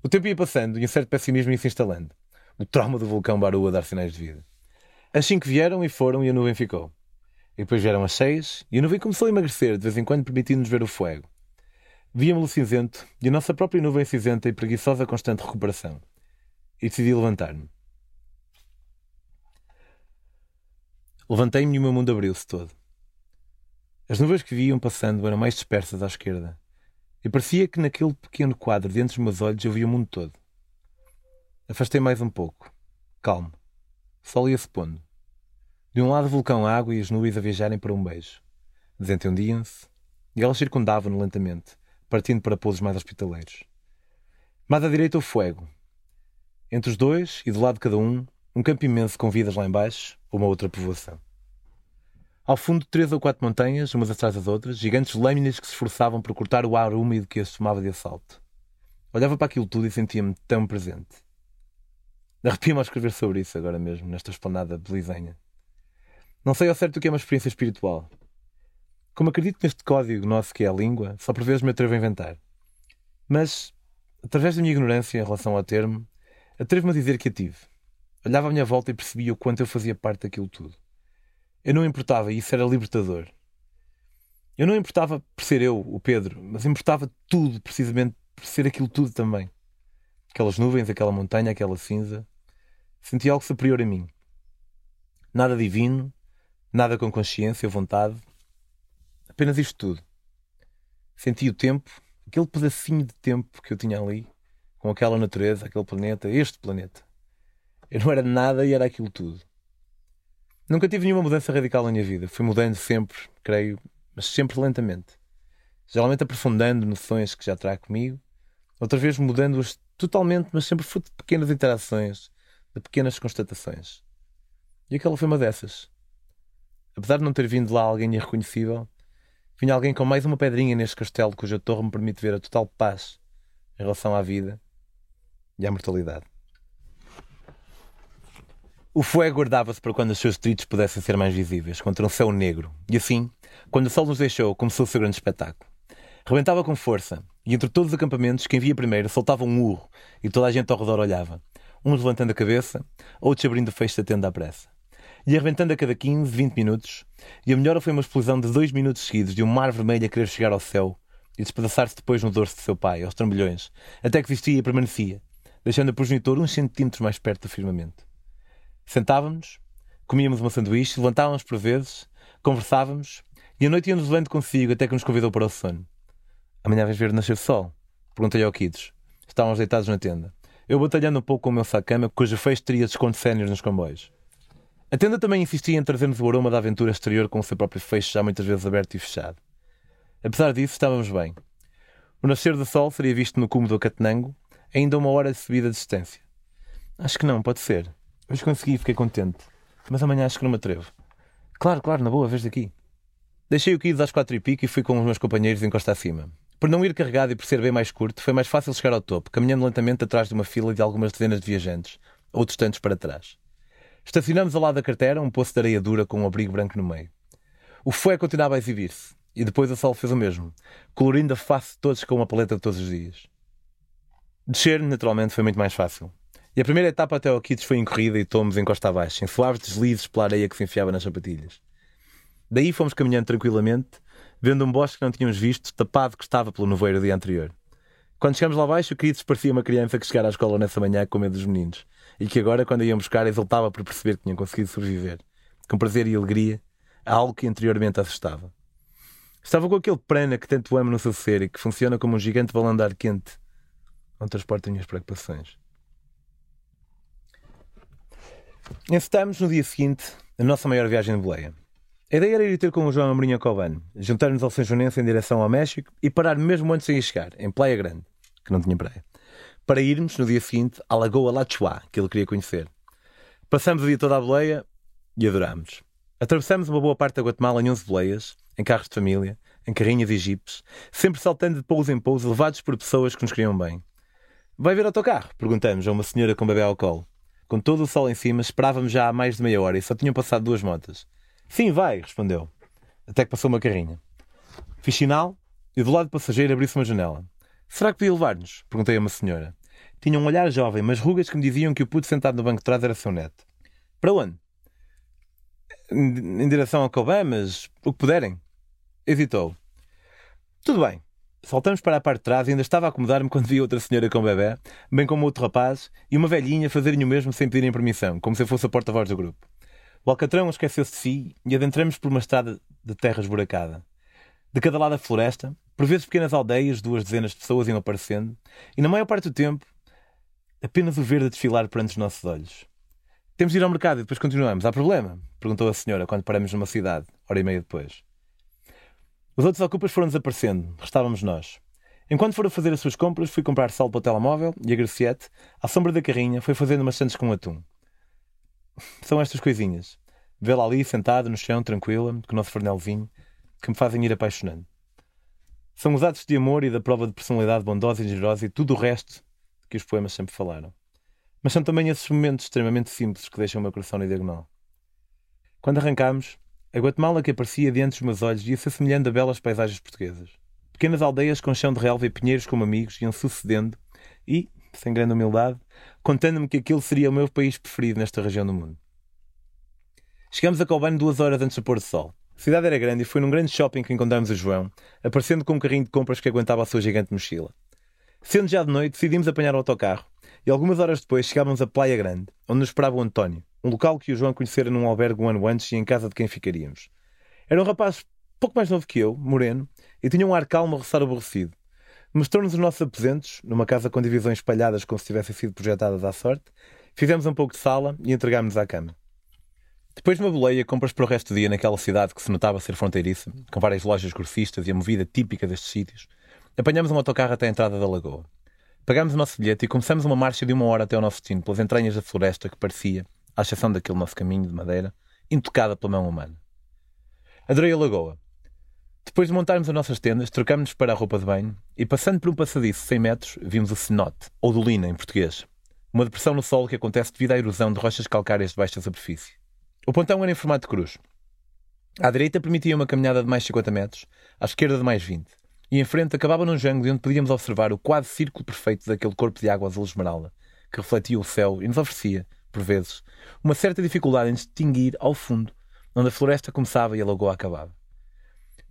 O tempo ia passando e um certo pessimismo ia se instalando. O trauma do vulcão Baru a dar sinais de vida. As cinco vieram e foram e a nuvem ficou. E depois vieram as seis e a nuvem começou a emagrecer, de vez em quando permitindo-nos ver o fogo. Víamos-lo cinzento e a nossa própria nuvem cinzenta e preguiçosa constante recuperação. E decidi levantar-me. Levantei-me e o meu mundo abriu-se todo. As nuvens que viam passando eram mais dispersas à esquerda, e parecia que naquele pequeno quadro diante dos meus olhos eu via o mundo todo. Afastei mais um pouco. Calmo. Sol ia-se pondo. De um lado o vulcão a água e as nuvens a viajarem para um beijo. Desentendiam-se e elas circundavam-no lentamente, partindo para pousos mais hospitaleiros. Mais à direita o fogo. Entre os dois, e do lado de cada um, um campo imenso com vidas lá embaixo, uma outra povoação. Ao fundo, três ou quatro montanhas, umas atrás das outras, gigantes lâminas que se esforçavam por cortar o ar úmido que as tomava de assalto. Olhava para aquilo tudo e sentia-me tão presente. Arrepio-me a escrever sobre isso agora mesmo, nesta esplanada belizenha. Não sei ao certo o que é uma experiência espiritual. Como acredito neste código nosso que é a língua, só por vezes me atrevo a inventar. Mas, através da minha ignorância em relação ao termo, atrevo-me a dizer que a tive. Olhava à minha volta e percebia o quanto eu fazia parte daquilo tudo. Eu não importava e isso era libertador. Eu não importava por ser eu, o Pedro, mas importava tudo, precisamente por ser aquilo tudo também. Aquelas nuvens, aquela montanha, aquela cinza. Senti algo superior a mim. Nada divino, nada com consciência ou vontade. Apenas isto tudo. Senti o tempo, aquele pedacinho de tempo que eu tinha ali, com aquela natureza, aquele planeta, este planeta. Eu não era nada e era aquilo tudo. Nunca tive nenhuma mudança radical na minha vida. Fui mudando sempre, creio, mas sempre lentamente. Geralmente aprofundando noções que já trago comigo, outras vezes mudando-as totalmente, mas sempre fruto de pequenas interações, de pequenas constatações. E aquela foi uma dessas. Apesar de não ter vindo lá alguém irreconhecível, vinha alguém com mais uma pedrinha neste castelo cuja torre me permite ver a total paz em relação à vida e à mortalidade. O fogo guardava-se para quando os seus detritos pudessem ser mais visíveis, contra um céu negro. E assim, quando o sol nos deixou, começou o seu grande espetáculo. Rebentava com força, e entre todos os acampamentos, quem via primeiro soltava um urro, e toda a gente ao redor olhava. Uns levantando a cabeça, outros abrindo o fecho da tenda à pressa. E arrebentando a cada 15, 20 minutos, e a melhor foi uma explosão de dois minutos seguidos de um mar vermelho a querer chegar ao céu e despedaçar-se depois no dorso de seu pai, aos trambolhões, até que vestia e permanecia, deixando a progenitor uns centímetros mais perto do firmamento. Sentávamos, comíamos uma sanduíche, levantávamos por vezes, conversávamos e a noite ia-nos levando consigo até que nos convidou para o sono. Amanhã vais ver nascer o sol? Perguntei ao Kids. Estávamos deitados na tenda. Eu batalhando um pouco com o meu sacama, cuja feixe teria desconto sénior nos comboios. A tenda também insistia em trazer-nos o aroma da aventura exterior com o seu próprio feixe já muitas vezes aberto e fechado. Apesar disso, estávamos bem. O nascer do sol seria visto no cume do Catenango, ainda uma hora de subida de distância. Acho que não, pode ser. Hoje consegui fiquei contente. Mas amanhã acho que não me atrevo. Claro, claro, na boa, vez daqui. Deixei o Kids às quatro e pico e fui com os meus companheiros em costa acima. Por não ir carregado e por ser bem mais curto, foi mais fácil chegar ao topo, caminhando lentamente atrás de uma fila de algumas dezenas de viajantes, outros tantos para trás. Estacionamos ao lado da carteira, um poço de areia dura com um abrigo branco no meio. O fué continuava a exibir-se, e depois a sol fez o mesmo, colorindo a face de todos com uma paleta de todos os dias. Descer, naturalmente, foi muito mais fácil. E a primeira etapa até ao Kids foi em corrida e tomos em costa abaixo, em suaves deslizes pela areia que se enfiava nas sapatilhas. Daí fomos caminhando tranquilamente, vendo um bosque que não tínhamos visto, tapado que estava pelo nevoeiro do dia anterior. Quando chegamos lá abaixo, o Kids parecia uma criança que chegara à escola nessa manhã com medo dos meninos, e que agora, quando iam buscar, exultava por perceber que tinham conseguido sobreviver, com prazer e alegria, a algo que anteriormente assustava. Estava com aquele prana que tanto amo no seu ser e que funciona como um gigante balão de ar quente, onde transporta minhas preocupações. Encetamos no dia seguinte a nossa maior viagem de boleia. A ideia era ir ter com o João Amorim Cobano, juntar-nos ao São Joanense em direção ao México e parar mesmo antes de chegar, em Playa Grande, que não tinha praia, para irmos no dia seguinte à Lagoa La Chua, que ele queria conhecer. Passamos o dia todo à boleia e adorámos. Atravessamos uma boa parte da Guatemala em 11 boleias, em carros de família, em carrinhas e jipes, sempre saltando de pouso em pouso, levados por pessoas que nos queriam bem. Vai ver autocarro? Perguntamos a uma senhora com bebê ao colo. Com todo o sol em cima, esperávamos já há mais de meia hora e só tinham passado duas motas. Sim, vai, respondeu. Até que passou uma carrinha. Fiz sinal e do lado do passageiro abriu-se uma janela. Será que podia levar-nos? Perguntei a uma senhora. Tinha um olhar jovem, mas rugas que me diziam que o puto sentado no banco de trás era seu neto. Para onde? Em direção ao Cobé, mas o que puderem. Hesitou. Tudo bem. Saltamos para a parte de trás e ainda estava a acomodar-me quando vi outra senhora com bebê, bem como outro rapaz, e uma velhinha fazerem o mesmo sem pedirem permissão, como se eu fosse a porta-voz do grupo. O alcatrão esqueceu-se de si e adentramos por uma estrada de terra esburacada. De cada lado da floresta, por vezes pequenas aldeias, duas dezenas de pessoas iam aparecendo, e na maior parte do tempo, apenas o verde a desfilar perante os nossos olhos. Temos de ir ao mercado e depois continuamos. Há problema? Perguntou a senhora quando paramos numa cidade, hora e meia depois. Os outros ocupas foram desaparecendo, restávamos nós. Enquanto foram fazer as suas compras, fui comprar sal para o telemóvel e a Graciete, à sombra da carrinha, foi fazendo umas sandes com atum. [LAUGHS] São estas coisinhas. Vê-la ali, sentada no chão, tranquila, com o nosso fornelzinho, que me fazem ir apaixonando. São os atos de amor e da prova de personalidade bondosa e generosa e tudo o resto que os poemas sempre falaram. Mas são também esses momentos extremamente simples que deixam o meu coração na diagonal. Quando arrancámos, a Guatemala que aparecia diante dos meus olhos ia se assemelhando a belas paisagens portuguesas. Pequenas aldeias com chão de relva e pinheiros como amigos iam sucedendo e, sem grande humildade, contando-me que aquele seria o meu país preferido nesta região do mundo. Chegamos a Colbane duas horas antes do pôr do sol. A cidade era grande e foi num grande shopping que encontramos o João, aparecendo com um carrinho de compras que aguentava a sua gigante mochila. Sendo já de noite, decidimos apanhar o autocarro e algumas horas depois chegávamos a Praia Grande, onde nos esperava o António, um local que o João conhecera num albergue um ano antes e em casa de quem ficaríamos. Era um rapaz pouco mais novo que eu, moreno, e tinha um ar calmo a roçar aborrecido. Mostrou-nos os nossos aposentos, numa casa com divisões espalhadas como se tivessem sido projetadas à sorte, fizemos um pouco de sala e entregámos-nos à cama. Depois de uma boleia, compras para o resto do dia naquela cidade que se notava ser fronteiriça, com várias lojas grossistas e a movida típica destes sítios, apanhamos um autocarro até a entrada da lagoa. Pagámos o nosso bilhete e começamos uma marcha de uma hora até ao nosso destino, pelas entranhas da floresta que parecia, à exceção daquele nosso caminho de madeira, intocada pela mão humana. Adorei a lagoa. Depois de montarmos as nossas tendas, trocámos-nos para a roupa de banho e, passando por um passadiço de 100 metros, vimos o cenote, ou dolina em português, uma depressão no solo que acontece devido à erosão de rochas calcárias de baixa superfície. O pontão era em formato de cruz. À direita permitia uma caminhada de mais 50 metros, à esquerda de mais 20, e em frente acabava num jango de onde podíamos observar o quase círculo perfeito daquele corpo de água azul esmeralda, que refletia o céu e nos oferecia, por vezes, uma certa dificuldade em distinguir, ao fundo, onde a floresta começava e a lagoa acabava.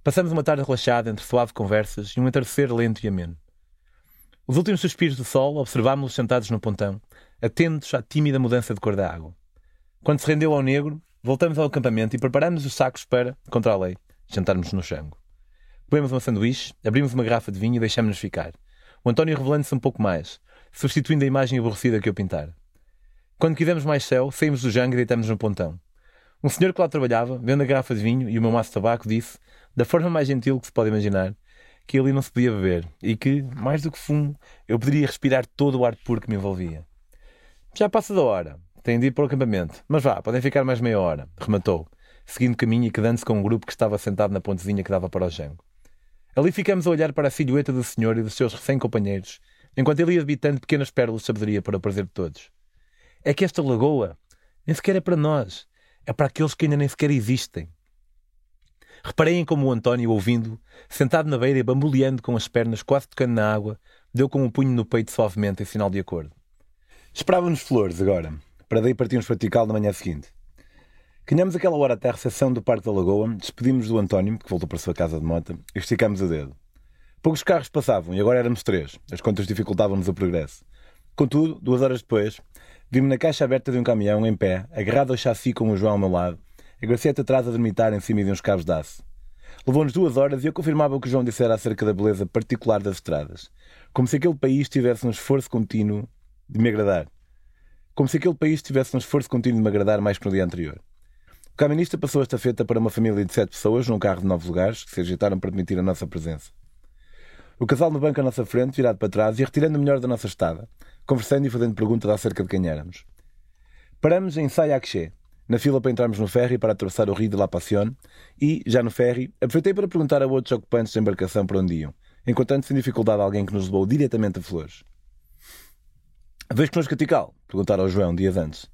Passamos uma tarde relaxada entre suaves conversas e um entardecer lento e ameno. Os últimos suspiros do sol observámos-los sentados no pontão, atentos à tímida mudança de cor da água. Quando se rendeu ao negro, voltamos ao acampamento e preparamos os sacos para, contra a lei, jantarmos no chango. Comemos uma sanduíche, abrimos uma garrafa de vinho e deixámos-nos ficar. O António revelando-se um pouco mais, substituindo a imagem aborrecida que eu pintara. Quando quisemos mais céu, saímos do jangue e deitamos no pontão. Um senhor que lá trabalhava, vendo a garrafa de vinho e o meu maço de tabaco, disse da forma mais gentil que se pode imaginar, que ali não se podia beber e que, mais do que fumo, eu poderia respirar todo o ar puro que me envolvia. Já passa da hora. Tenho de ir para o acampamento. Mas vá, podem ficar mais meia hora. Rematou, seguindo caminho e quedando-se com um grupo que estava sentado na pontezinha que dava para o jango. Ali ficamos a olhar para a silhueta do senhor e dos seus recém-companheiros, enquanto ele ia debitando pequenas pérolas de sabedoria para o prazer de todos. É que esta lagoa nem sequer é para nós. É para aqueles que ainda nem sequer existem. Reparem como o António, ouvindo, sentado na beira e bamboleando com as pernas quase tocando na água, deu com um punho no peito suavemente em sinal de acordo. Esperávamos flores agora, para daí partirmos para Tikal na manhã seguinte. Canhamos aquela hora até a recepção do Parque da Lagoa, despedimos do António, que voltou para a sua casa de moto, e esticámos o dedo. Poucos carros passavam e agora éramos três, as contas dificultavam-nos o progresso. Contudo, duas horas depois, vimos na caixa aberta de um caminhão, em pé, agarrado ao chassi com o João ao meu lado, a Gracieta atrás a dormitar em cima de uns cabos de aço. Levou-nos duas horas e eu confirmava o que João dissera acerca da beleza particular das estradas. Como se aquele país tivesse um esforço contínuo de me agradar. Como se aquele país tivesse um esforço contínuo de me agradar mais que no dia anterior. O caminista passou esta feta para uma família de sete pessoas num carro de nove lugares que se agitaram para permitir a nossa presença. O casal no banco à nossa frente, virado para trás e retirando o melhor da nossa estada, conversando e fazendo perguntas acerca de quem éramos. Paramos em Sayakshe, na fila para entrarmos no ferry para atravessar o Rio de La Passion e, já no ferry, aproveitei para perguntar a outros ocupantes da embarcação para onde iam, encontrando sem dificuldade alguém que nos levou diretamente a Flores. Vejo connosco a Tikal? Perguntaram ao João dias antes.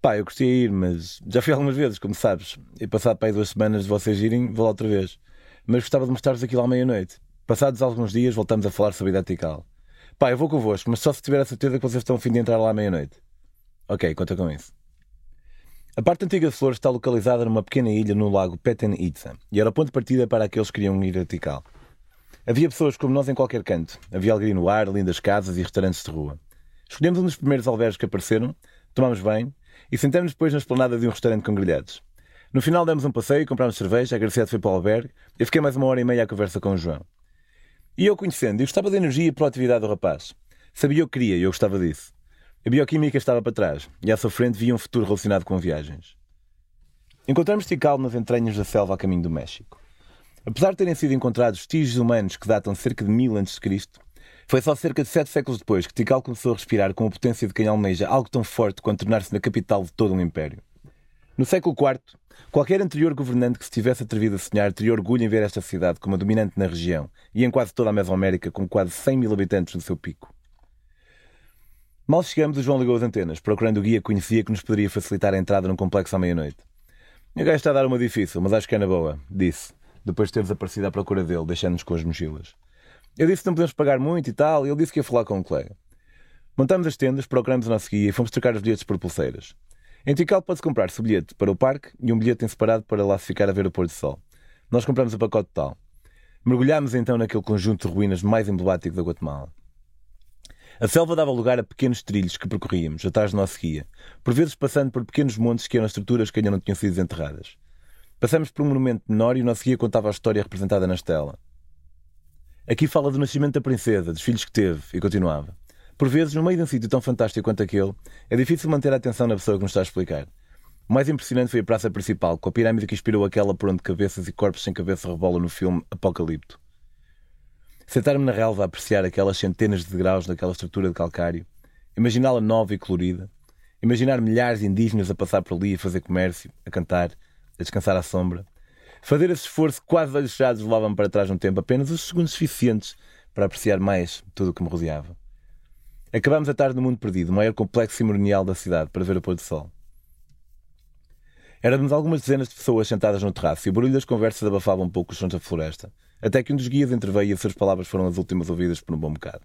Pá, eu gostei de ir, mas já fui algumas vezes, como sabes. E passado para aí duas semanas de vocês irem, vou lá outra vez. Mas gostava de mostrar-vos aquilo à meia-noite. Passados alguns dias, voltamos a falar sobre a Tikal. Pá, eu vou convosco, mas só se tiver a certeza que vocês estão a fim de entrar lá à meia-noite. Ok, conta com isso. A parte antiga de Flores está localizada numa pequena ilha no lago Peten Itza e era o ponto de partida para aqueles que queriam ir a Tikal. Havia pessoas como nós em qualquer canto. Havia alegria no ar, lindas casas e restaurantes de rua. Escolhemos um dos primeiros albergues que apareceram, tomámos bem e sentamos depois na esplanada de um restaurante com grelhados. No final demos um passeio, comprámos cerveja, a Graciela foi para o albergue e fiquei mais uma hora e meia à conversa com o João. E eu conhecendo, eu gostava da energia e proatividade do rapaz. Sabia o que queria e eu gostava disso. A bioquímica estava para trás e à sua frente via um futuro relacionado com viagens. Encontramos Tikal nas entranhas da selva a caminho do México. Apesar de terem sido encontrados vestígios humanos que datam cerca de mil a.C., foi só cerca de sete séculos depois que Tikal começou a respirar com a potência de quem almeja algo tão forte quanto tornar-se na capital de todo um império. No século IV, qualquer anterior governante que se tivesse atrevido a sonhar teria orgulho em ver esta cidade como a dominante na região e em quase toda a Mesoamérica, com quase 100 mil habitantes no seu pico. Mal chegamos, o João ligou as antenas, procurando o guia que conhecia que nos poderia facilitar a entrada num complexo à meia-noite. O gajo está a dar uma difícil, mas acho que é na boa, disse, depois de ter desaparecido à procura dele, deixando-nos com as mochilas. Eu disse que não podemos pagar muito e tal, e ele disse que ia falar com um colega. Montamos as tendas, procuramos o nosso guia e fomos trocar os bilhetes por pulseiras. Em Tikal pode-se comprar-se o bilhete para o parque e um bilhete em separado para lá se ficar a ver o pôr do sol. Nós compramos o pacote total. Mergulhámos então naquele conjunto de ruínas mais emblemático da Guatemala. A selva dava lugar a pequenos trilhos que percorríamos, atrás do nosso guia, por vezes passando por pequenos montes que eram estruturas que ainda não tinham sido desenterradas. Passamos por um monumento menor e o nosso guia contava a história representada na estela. Aqui fala do nascimento da princesa, dos filhos que teve, e continuava. Por vezes, no meio de um sítio tão fantástico quanto aquele, é difícil manter a atenção na pessoa que nos está a explicar. O mais impressionante foi a praça principal, com a pirâmide que inspirou aquela por onde cabeças e corpos sem cabeça rebolam no filme Apocalipto. Sentar-me na relva a apreciar aquelas centenas de degraus naquela estrutura de calcário, imaginá-la nova e colorida, imaginar milhares de indígenas a passar por ali a fazer comércio, a cantar, a descansar à sombra, Fazer esse esforço quase olhos fechados levava-me para trás um tempo, apenas os segundos suficientes para apreciar mais tudo o que me rodeava. Acabámos a tarde no mundo perdido, o maior complexo cerimonial da cidade, para ver o pôr do sol. Éramos algumas dezenas de pessoas sentadas no terraço e o barulho das conversas abafava um pouco os sons da floresta, até que um dos guias entreveio e as suas palavras foram as últimas ouvidas por um bom bocado.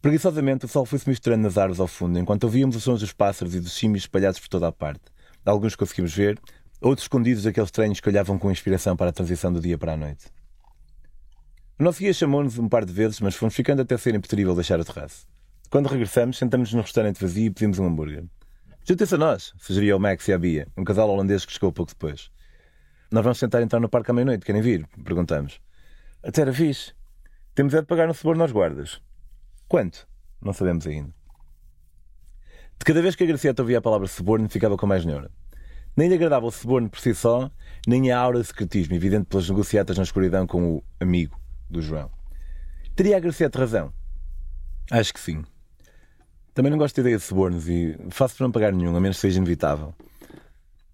Preguiçosamente, o sol foi-se misturando nas árvores ao fundo, enquanto ouvíamos os sons dos pássaros e dos símios espalhados por toda a parte. Alguns conseguimos ver, outros escondidos daqueles treinos que olhavam com inspiração para a transição do dia para a noite. O nosso guia chamou-nos um par de vezes, mas fomos ficando até ser impossível deixar o terraço. Quando regressamos, sentamos-nos num restaurante vazio e pedimos um hambúrguer. Juntem-se a nós, sugeriu o Max e a Bia, um casal holandês que chegou pouco depois. Nós vamos tentar entrar no parque à meia-noite, querem vir? Perguntamos. Até era fixe. Temos é de pagar um suborno aos guardas. Quanto? Não sabemos ainda. De cada vez que a Gracieta ouvia a palavra suborno, ficava com mais neura. Nem lhe agradava o suborno por si só, nem a aura de secretismo, evidente pelas negociatas na escuridão com o amigo do João. Teria a Graciete razão? Acho que sim. Também não gosto de ideia de subornos e faço por não pagar nenhum, a menos que seja inevitável.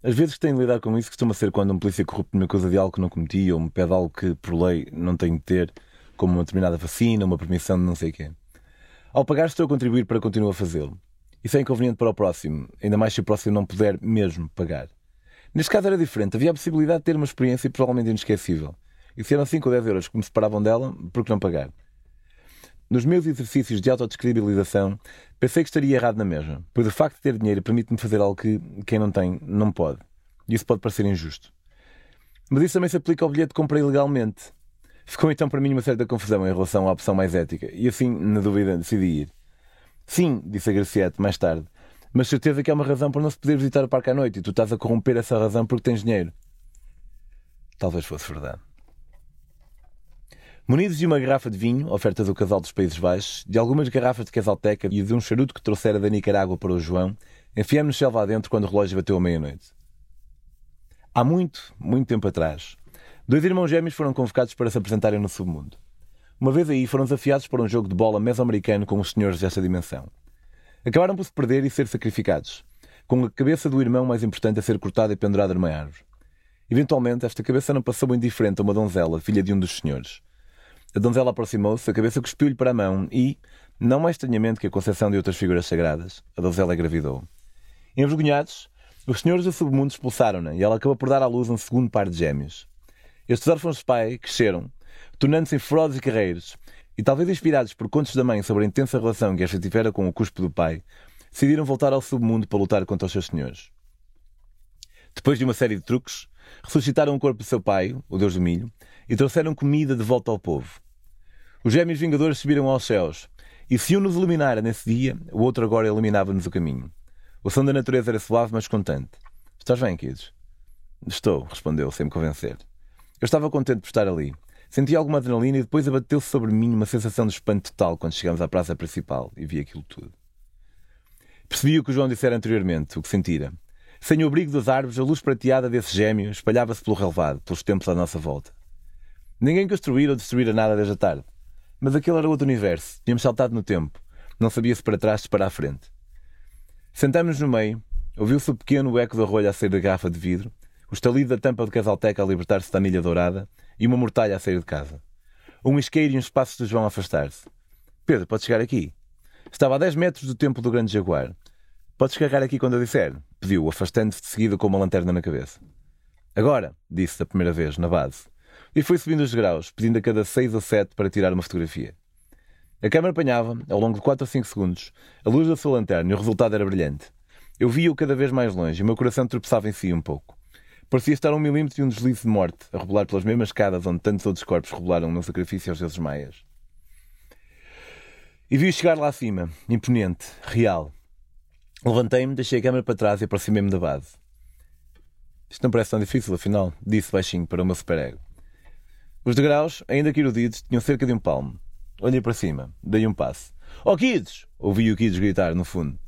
Às vezes que tenho de lidar com isso costuma ser quando um polícia corrupto me acusa de algo que não cometi ou me pede algo que, por lei, não tenho de ter, como uma determinada vacina, uma permissão de não sei o quê. Ao pagar, estou a contribuir para continuar a fazê-lo. Isso é inconveniente para o próximo, ainda mais se o próximo não puder mesmo pagar. Neste caso era diferente, havia a possibilidade de ter uma experiência provavelmente inesquecível. E se eram 5 ou 10 euros que me separavam dela, por que não pagar? Nos meus exercícios de autodescredibilização, pensei que estaria errado na mesma, pois o facto de ter dinheiro permite-me fazer algo que quem não tem não pode. E isso pode parecer injusto. Mas isso também se aplica ao bilhete que comprei ilegalmente. Ficou então para mim uma certa confusão em relação à opção mais ética, e assim, na dúvida, decidi ir. Sim, disse a Graciete mais tarde, mas certeza que é uma razão para não se poder visitar o parque à noite e tu estás a corromper essa razão porque tens dinheiro. Talvez fosse verdade. Munidos de uma garrafa de vinho, oferta do casal dos Países Baixos, de algumas garrafas de casalteca e de um charuto que trouxera da Nicarágua para o João, enfiamos-nos selva adentro quando o relógio bateu a meia-noite. Há muito, muito tempo atrás, dois irmãos gêmeos foram convocados para se apresentarem no submundo. Uma vez aí foram desafiados para um jogo de bola meso-americano com os senhores desta dimensão. Acabaram por se perder e ser sacrificados, com a cabeça do irmão mais importante a ser cortada e pendurada numa árvore. Eventualmente, esta cabeça não passou indiferente a uma donzela, filha de um dos senhores. A donzela aproximou-se, a cabeça cuspiu-lhe para a mão e, não mais estranhamente que a concepção de outras figuras sagradas, a donzela engravidou. Envergonhados, os senhores do submundo expulsaram-na e ela acabou por dar à luz um segundo par de gêmeos. Estes órfãos de pai cresceram, tornando-se em ferozes e carreiros, e talvez inspirados por contos da mãe sobre a intensa relação que esta tivera com o cuspo do pai, decidiram voltar ao submundo para lutar contra os seus senhores. Depois de uma série de truques, ressuscitaram o corpo de seu pai, o deus do milho, e trouxeram comida de volta ao povo. Os gêmeos vingadores subiram aos céus, e se um nos iluminara nesse dia, o outro agora iluminava-nos o caminho. O som da natureza era suave, mas contente. Estás bem, kids? Estou, respondeu, sem me convencer. Eu estava contente por estar ali, Senti alguma adrenalina e depois abateu-se sobre mim uma sensação de espanto total quando chegamos à praça principal e vi aquilo tudo. Percebi o que o João dissera anteriormente, o que sentira. Sem o abrigo das árvores, a luz prateada desse gêmeo espalhava-se pelo relevado, pelos templos à nossa volta. Ninguém construíra ou destruíra nada desde a tarde. Mas aquele era outro universo. Tínhamos saltado no tempo. Não sabia se para trás, se para a frente. Sentamos-nos no meio, ouviu-se o pequeno eco da rolha a sair da garrafa de vidro, o estalido da tampa de casalteca a libertar-se da anilha dourada e uma mortalha a sair de casa. Um isqueiro e uns passos de João afastar-se. Pedro, pode chegar aqui. Estava a 10 metros do templo do grande jaguar. Podes carregar aqui quando eu disser, pediu, afastando-se de seguida com uma lanterna na cabeça. Agora, disse a primeira vez, na base. E foi subindo os degraus, pedindo a cada seis ou sete para tirar uma fotografia. A câmara apanhava, ao longo de 4 ou 5 segundos, a luz da sua lanterna e o resultado era brilhante. Eu via-o cada vez mais longe e o meu coração tropeçava em si um pouco. Parecia estar a um milímetro de um deslize de morte, a rebolar pelas mesmas escadas onde tantos outros corpos rebolaram no sacrifício aos deuses maias. E vi-o chegar lá acima, imponente, real. Levantei-me, deixei a câmera para trás e aproximei-me da base. Isto não parece tão difícil, afinal, disse baixinho para o meu superego. Os degraus, ainda que erudidos, tinham cerca de um palmo. Olhei para cima, dei um passo. Oh, Kids! Ouvi o Kids gritar no fundo.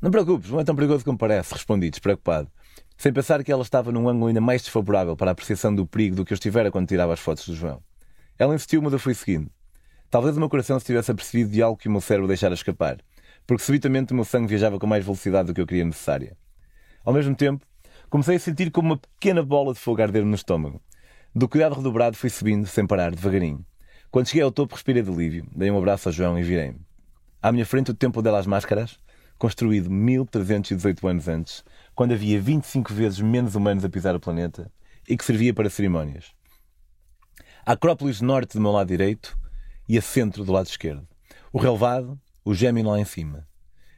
Não preocupes, não é tão perigoso como parece, respondi, despreocupado, sem pensar que ela estava num ângulo ainda mais desfavorável para a apreciação do perigo do que eu estivera quando tirava as fotos do João. Ela insistiu, mas eu fui seguindo. Talvez o meu coração se tivesse apercebido de algo que o meu cérebro deixara escapar, porque subitamente o meu sangue viajava com mais velocidade do que eu queria necessária. Ao mesmo tempo, comecei a sentir como uma pequena bola de fogo arder no estômago. Do cuidado redobrado fui subindo, sem parar, devagarinho. Quando cheguei ao topo, respirei de alívio, dei um abraço a João e virei-me. À minha frente, o templo delas máscaras, construído 1318 anos antes, quando havia 25 vezes menos humanos a pisar o planeta e que servia para cerimónias. A Acrópolis Norte do meu lado direito e a Centro do lado esquerdo. O relevado, o gêmeo lá em cima.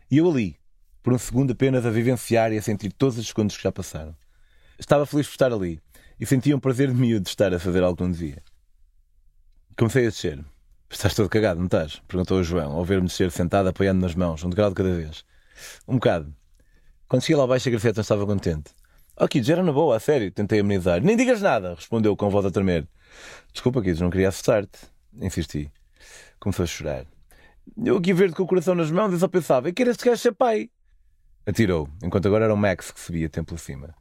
E eu ali, por um segundo apenas a vivenciar e a sentir todos os segundos que já passaram. Estava feliz por estar ali e sentia um prazer de miúdo de estar a fazer algo que não devia. Comecei a descer. Estás todo cagado, não estás? Perguntou o João, ao ver-me descer sentado apoiando nas mãos, um degrau de cada vez. Um bocado. Quando cheguei lá abaixo, a Grafeta estava contente. Oh, Kids, era na boa, a sério, tentei amenizar. Nem digas nada, respondeu com voz a tremer. Desculpa, Kids, não queria assustar-te. Insisti. Começou a chorar. Eu aqui ver-te com o coração nas mãos e só pensava, e que este gajo ser pai? Atirou, enquanto agora era o Max que subia templo acima.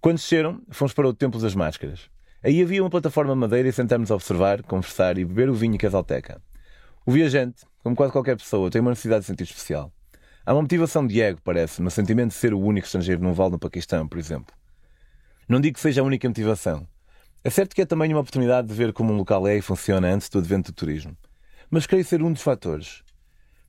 Quando desceram, fomos para o Templo das Máscaras. Aí havia uma plataforma de madeira e sentámos a observar, conversar e beber o vinho que exalteca. O viajante, como quase qualquer pessoa, tem uma necessidade de sentir especial. Há uma motivação de ego, parece, no sentimento de ser o único estrangeiro num vale no Paquistão, por exemplo. Não digo que seja a única motivação. É certo que é também uma oportunidade de ver como um local é e funciona antes do advento do turismo. Mas creio ser um dos fatores.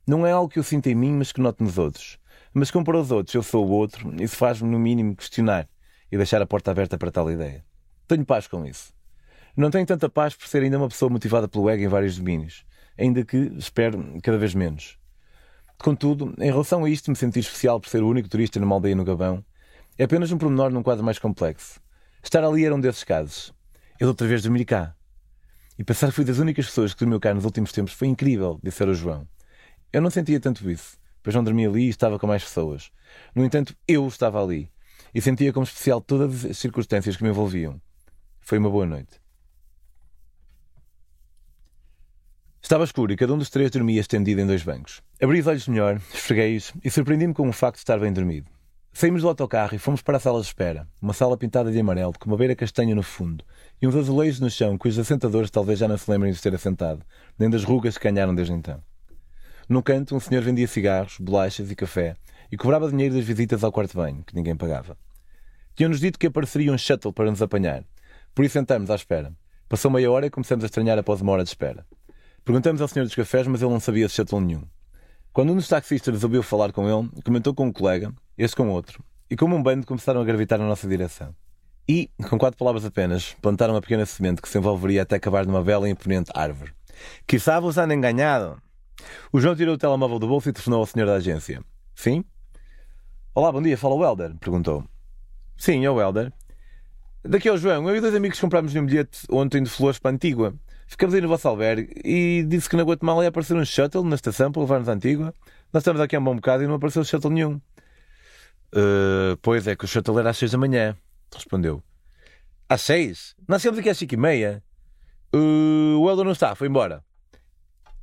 Não é algo que eu sinto em mim, mas que noto nos outros. Mas como para os outros eu sou o outro, isso faz-me, no mínimo, questionar e deixar a porta aberta para tal ideia. Tenho paz com isso. Não tenho tanta paz por ser ainda uma pessoa motivada pelo ego em vários domínios, ainda que espero cada vez menos. Contudo, em relação a isto, me sentir especial por ser o único turista numa aldeia no Gabão é apenas um pormenor num quadro mais complexo. Estar ali era um desses casos. Eu outra vez dormi cá. E pensar que fui das únicas pessoas que dormiu cá nos últimos tempos foi incrível, disse o João. Eu não sentia tanto isso, pois não dormia ali e estava com mais pessoas. No entanto, eu estava ali e sentia como especial todas as circunstâncias que me envolviam. Foi uma boa noite. Estava escuro e cada um dos três dormia estendido em dois bancos. Abri os olhos melhor, esfreguei-os e surpreendi-me com o facto de estar bem dormido. Saímos do autocarro e fomos para a sala de espera, uma sala pintada de amarelo, com uma beira castanha no fundo, e uns azulejos no chão, cujos assentadores talvez já não se lembrem de ter assentado, nem das rugas que ganharam desde então. No canto, um senhor vendia cigarros, bolachas e café, e cobrava dinheiro das visitas ao quarto banho, que ninguém pagava. Tinham-nos dito que apareceria um shuttle para nos apanhar, por isso sentámos à espera. Passou meia hora e começamos a estranhar após uma hora de espera. Perguntamos ao senhor dos cafés, mas ele não sabia de shuttle nenhum. Quando um dos taxistas resolveu falar com ele, comentou com um colega, este com outro, e como um bando começaram a gravitar na nossa direção. E, com quatro palavras apenas, plantaram uma pequena semente que se envolveria até acabar numa bela e imponente árvore. Quizá vos han enganado. O João tirou o telemóvel do bolso e telefonou ao senhor da agência. Sim? Olá, bom dia, fala o Helder, perguntou. Sim, é o Helder. Daqui ao João, eu e dois amigos comprámos um bilhete ontem de flores para a Antigua. Ficamos aí no vosso albergue e disse que na Guatemala ia aparecer um shuttle na estação para levar-nos à Antigua. Nós estamos aqui há um bom bocado e não apareceu shuttle nenhum. Uh, pois é que o shuttle era às seis da manhã, respondeu. Às seis? Nós chegamos aqui às cinco e meia. Uh, o Helder não está, foi embora.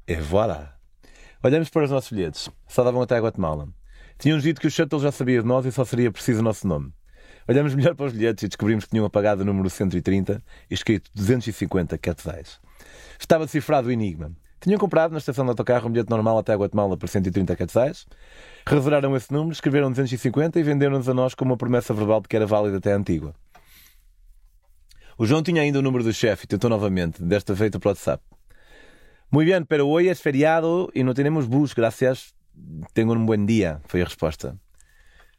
E voilà. Olhamos para os nossos bilhetes. Só davam até a Guatemala. Tínhamos dito que o shuttle já sabia de nós e só seria preciso o nosso nome. Olhamos melhor para os bilhetes e descobrimos que tinham apagado o número 130 e escrito 250 quetzais. Estava decifrado o enigma. Tinham comprado na estação de autocarro um bilhete normal até a Guatemala por 130 quetzais, reservaram esse número, escreveram 250 e venderam-nos a nós com uma promessa verbal de que era válida até a Antigua. O João tinha ainda o número do chefe e tentou novamente, desta para o WhatsApp. Muy bien, pero hoy es feriado e não temos bus, gracias. Tenho um bom dia, foi a resposta.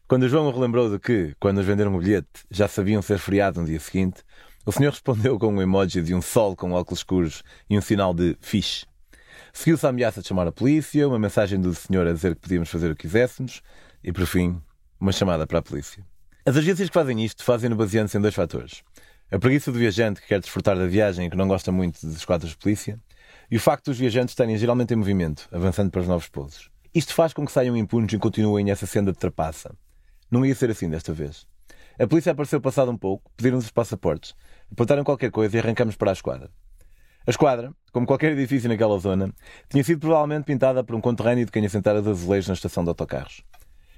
Quando o João relembrou de que, quando nos venderam o bilhete, já sabiam ser feriado no dia seguinte, o senhor respondeu com um emoji de um sol com óculos escuros e um sinal de fixe. Seguiu-se a ameaça de chamar a polícia, uma mensagem do senhor a dizer que podíamos fazer o que quiséssemos e, por fim, uma chamada para a polícia. As agências que fazem isto fazem-no baseando-se em dois fatores. A preguiça do viajante que quer desfrutar da viagem e que não gosta muito dos quadros de polícia e o facto dos viajantes estarem geralmente em movimento, avançando para os novos pousos. Isto faz com que saiam impunes e continuem essa senda de trapaça. Não ia ser assim desta vez. A polícia apareceu passado um pouco, pediram-nos os passaportes, apontaram qualquer coisa e arrancamos para a esquadra. A esquadra, como qualquer edifício naquela zona, tinha sido provavelmente pintada por um conterrâneo de quem assentar os azulejos na estação de autocarros.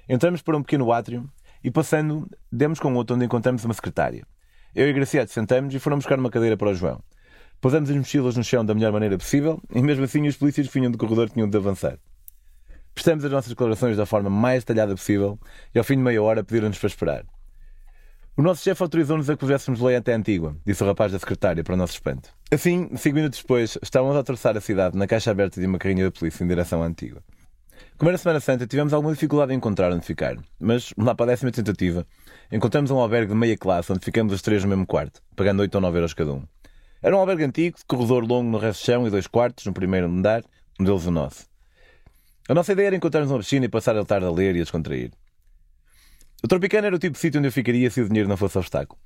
Entramos para um pequeno átrio e, passando, demos com outro onde encontramos uma secretária. Eu e Graciete sentamos e foram buscar uma cadeira para o João. Pusemos as mochilas no chão da melhor maneira possível e, mesmo assim, os polícias que vinham do corredor tinham de avançar. Prestamos as nossas declarações da forma mais detalhada possível e, ao fim de meia hora, pediram-nos para esperar. O nosso chefe autorizou-nos a que puséssemos lei até Antigua, disse o rapaz da secretária, para o nosso espanto. Assim, cinco minutos depois, estávamos a atravessar a cidade na caixa aberta de uma carrinha da polícia em direção à Antigua. Como era Semana Santa, tivemos alguma dificuldade em encontrar onde ficar, mas lá para a décima tentativa, encontramos um albergue de meia classe onde ficamos os três no mesmo quarto, pagando 8 ou 9 euros cada um. Era um albergue antigo, de corredor longo no resto do chão e dois quartos no primeiro andar, um deles o nosso. A nossa ideia era encontrarmos uma piscina e passar a tarde a ler e a descontrair. O Tropicana era o tipo de sítio onde eu ficaria se o dinheiro não fosse obstáculo.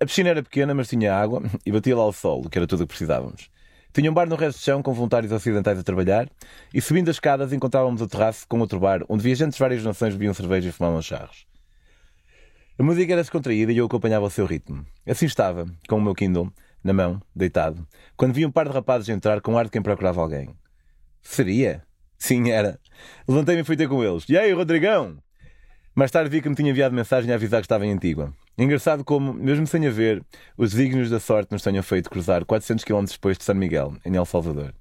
A piscina era pequena, mas tinha água [LAUGHS] e batia lá o sol, que era tudo o que precisávamos. Tinha um bar no resto do chão com voluntários ocidentais a trabalhar e subindo as escadas encontrávamos o terraço com outro bar onde viajantes de várias nações bebiam cerveja e fumavam charros. A música era descontraída e eu acompanhava o seu ritmo. Assim estava, com o meu Kindle, na mão, deitado, quando vi um par de rapazes entrar com ar de quem procurava alguém. Seria? Sim, era. Levantei-me e fui ter com eles. E aí, Rodrigão? Mais tarde vi que me tinha enviado mensagem a avisar que estava em Antigua. Engraçado como, mesmo sem haver, os desígnios da sorte nos tenham feito cruzar 400 km depois de San Miguel, em El Salvador.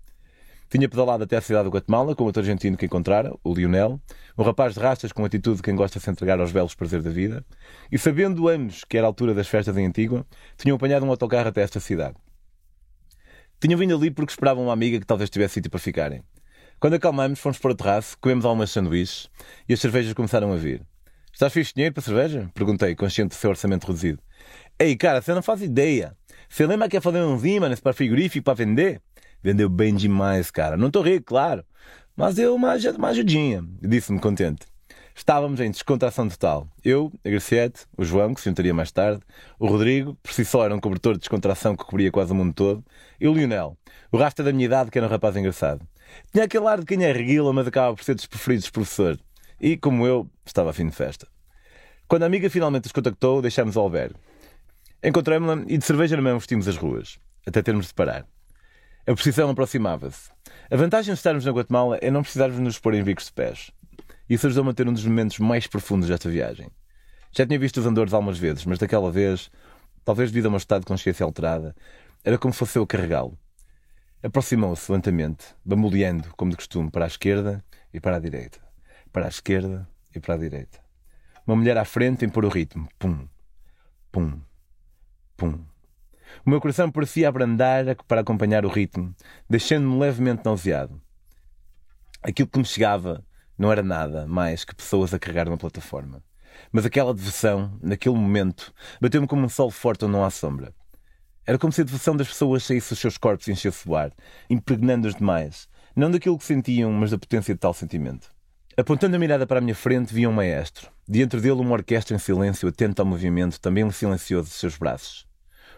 Tinha pedalado até a cidade do Guatemala com outro argentino que encontrara, o Lionel, um rapaz de rastas com atitude de quem gosta de se entregar aos belos prazeres da vida, e sabendo ambos que era a altura das festas em Antigua, tinham apanhado um autocarro até esta cidade. Tinham vindo ali porque esperavam uma amiga que talvez tivesse sítio para ficarem. Quando acalmamos, fomos para o terraço, comemos algumas sanduíches e as cervejas começaram a vir. Estás fixe dinheiro para cerveja? Perguntei, consciente do seu orçamento reduzido. Ei, cara, você não faz ideia. Você lembra que ia fazer uns ímãs para frigorífico para vender? Vendeu bem demais, cara. Não estou rico, claro. Mas deu uma, uma ajudinha, disse-me contente. Estávamos em descontração total. Eu, a Graciete, o João, que se juntaria mais tarde, o Rodrigo, por si só era um cobertor de descontração que cobria quase o mundo todo, e o Lionel, o rastro da minha idade, que era um rapaz engraçado. Tinha aquele ar de quem é reguila, mas acaba por ser dos preferidos professor e, como eu, estava a fim de festa. Quando a amiga finalmente nos contactou, deixámos o albergue. Encontramos-la e de cerveja na mão vestimos as ruas, até termos de parar. A procissão aproximava-se. A vantagem de estarmos na Guatemala é não precisarmos nos pôr em bicos de pés. Isso ajudou-me a ter um dos momentos mais profundos desta viagem. Já tinha visto os andores algumas vezes, mas daquela vez, talvez devido a um estado de consciência alterada, era como se fosse eu carregá-lo. Aproximou-se lentamente, bamboleando, como de costume, para a esquerda e para a direita para a esquerda e para a direita. Uma mulher à frente impor o ritmo. Pum, pum, pum. O meu coração parecia abrandar para acompanhar o ritmo, deixando-me levemente nauseado. Aquilo que me chegava não era nada mais que pessoas a carregar uma plataforma. Mas aquela devoção, naquele momento, bateu-me como um sol forte onde não há sombra. Era como se a devoção das pessoas saísse dos seus corpos e enchesse o ar, impregnando-os demais, não daquilo que sentiam, mas da potência de tal sentimento. Apontando a mirada para a minha frente, vi um maestro. Diante dele, uma orquestra em silêncio, atenta ao movimento, também silencioso de seus braços.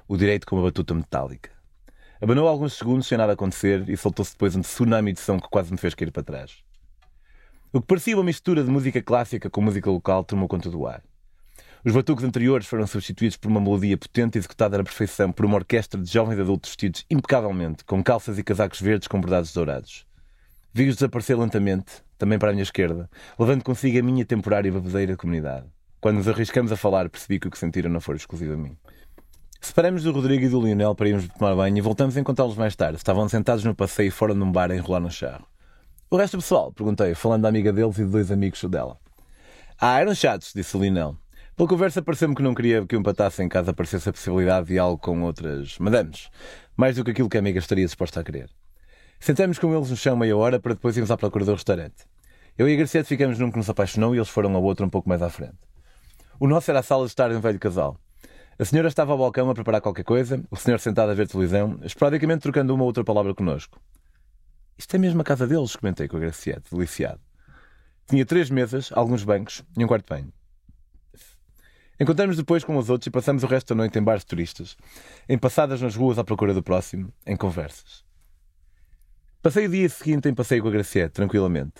O direito com uma batuta metálica. Abanou alguns segundos sem nada acontecer e soltou-se depois um tsunami de som que quase me fez cair para trás. O que parecia uma mistura de música clássica com música local tomou conta do ar. Os batuques anteriores foram substituídos por uma melodia potente executada na perfeição por uma orquestra de jovens adultos vestidos impecavelmente, com calças e casacos verdes com bordados dourados. Vi-os desaparecer lentamente, também para a minha esquerda, levando consigo a minha temporária baboseira comunidade. Quando nos arriscamos a falar, percebi que o que sentiram não foi exclusivo a mim. Separamos do Rodrigo e do Lionel para irmos tomar banho e voltamos a encontrá-los mais tarde. Estavam sentados no passeio fora num bar a enrolar no charro. O resto do pessoal? Perguntei, falando da amiga deles e de dois amigos dela. Ah, eram chatos, disse o Lionel. Pela conversa pareceu-me que não queria que empatasse em caso aparecesse a possibilidade de algo com outras madames, mais do que aquilo que a amiga estaria disposta a querer. Sentamos com eles no chão meia hora para depois irmos à procura do restaurante. Eu e a Garcia ficamos num que nos apaixonou e eles foram ao outro um pouco mais à frente. O nosso era a sala de estar de um velho casal. A senhora estava ao balcão a preparar qualquer coisa, o senhor sentado a ver televisão, esporadicamente trocando uma ou outra palavra connosco. Isto é mesmo a casa deles, comentei com a Graciete, deliciado. Tinha três mesas, alguns bancos e um quarto de banho. Encontramos depois com os outros e passamos o resto da noite em bares turistas, em passadas nas ruas à procura do próximo, em conversas. Passei o dia seguinte em passeio com a Graciete, tranquilamente.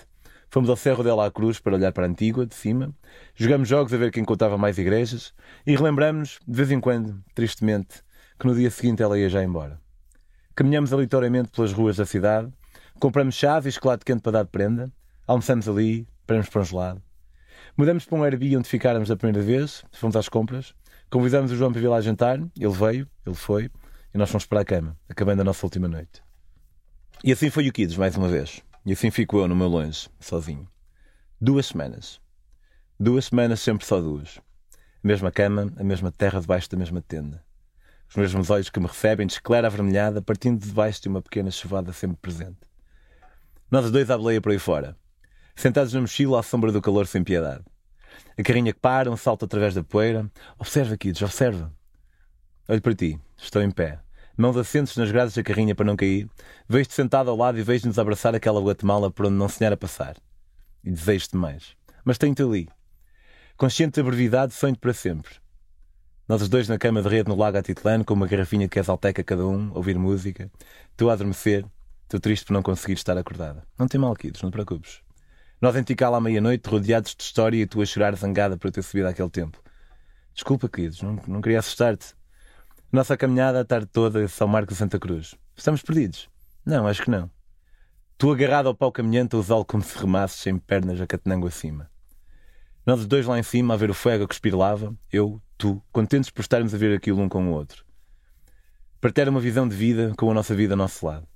Fomos ao Cerro de La Cruz para olhar para a Antigua, de cima. Jogamos jogos a ver quem contava mais igrejas. E relembramos, de vez em quando, tristemente, que no dia seguinte ela ia já embora. Caminhamos aleatoriamente pelas ruas da cidade. Compramos chave e chocolate quente para dar de prenda. Almoçamos ali, paramos para um gelado. Mudamos para um Airbnb onde ficáramos a primeira vez. Fomos às compras. Convidamos o João para vir lá jantar. Ele veio, ele foi. E nós fomos para a cama, acabando a nossa última noite. E assim foi o Kids, mais uma vez. E assim fico eu no meu longe, sozinho. Duas semanas. Duas semanas, sempre só duas. A mesma cama, a mesma terra debaixo da mesma tenda. Os mesmos olhos que me recebem de esclera avermelhada, partindo de debaixo de uma pequena chuvada sempre presente. Nós dois à boleia por aí fora, sentados na mochila à sombra do calor sem piedade. A carrinha que para, um salto através da poeira. Observa, Kids, observa. Olho para ti, estou em pé mãos assentes nas grades da carrinha para não cair, vejo-te sentado ao lado e vejo-nos abraçar aquela Guatemala por onde não sonhar a passar. E desejo-te mais. Mas tenho-te ali. Consciente da brevidade, sonho-te para sempre. Nós os dois na cama de rede no lago Atitlano, com uma garrafinha que exalteca cada um, ouvir música. Tu a adormecer, tu triste por não conseguir estar acordada. Não tem mal, Kidos, não te preocupes. Nós em Tikal à meia-noite, rodeados de história e tu a chorar zangada por eu ter subido àquele tempo. Desculpa, queridos, não, não queria assustar-te. Nossa caminhada a tarde toda São Marcos Santa Cruz. Estamos perdidos? Não, acho que não. Tu agarrado ao pau caminhante a usá-lo como se remasses sem pernas a catenango acima. Nós os dois lá em cima a ver o fogo a cuspir lava, eu, tu, contentes por estarmos a ver aquilo um com o outro. Partilhar uma visão de vida com a nossa vida ao nosso lado.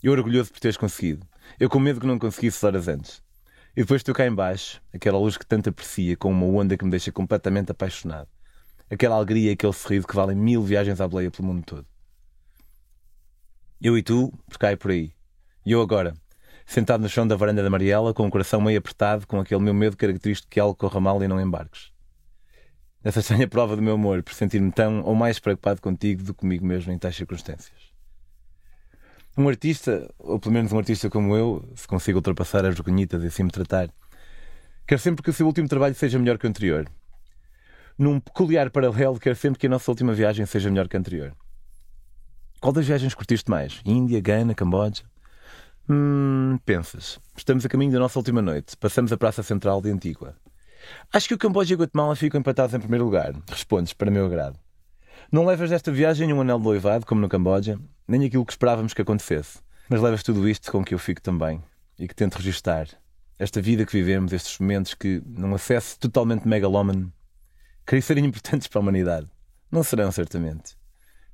Eu orgulhoso por teres conseguido. Eu com medo que não conseguisse horas antes. E depois tu cá embaixo, aquela luz que tanto aprecia, com uma onda que me deixa completamente apaixonado aquela alegria aquele sorriso que valem mil viagens à boleia pelo mundo todo. Eu e tu, por cá e por aí. E eu agora, sentado no chão da varanda da Mariela, com o coração meio apertado, com aquele meu medo característico que algo corra mal e não embarques. Essa [LAUGHS] estranha prova do meu amor, por sentir-me tão ou mais preocupado contigo do que comigo mesmo em tais circunstâncias. Um artista, ou pelo menos um artista como eu, se consiga ultrapassar as vergonhitas e assim me tratar, quer sempre que o seu último trabalho seja melhor que o anterior, num peculiar paralelo, quero sempre que a nossa última viagem seja melhor que a anterior. Qual das viagens curtiste mais? Índia, Gana, Camboja? Hum, pensas. Estamos a caminho da nossa última noite. Passamos a Praça Central de Antigua. Acho que o Camboja e o Guatemala ficam empatados em primeiro lugar. Respondes, para meu agrado. Não levas desta viagem um anel de noivado, como no Camboja, nem aquilo que esperávamos que acontecesse. Mas levas tudo isto com que eu fico também e que tento registar. Esta vida que vivemos, estes momentos que, num acesso totalmente megalómano, Creio serem importantes para a humanidade. Não serão, certamente.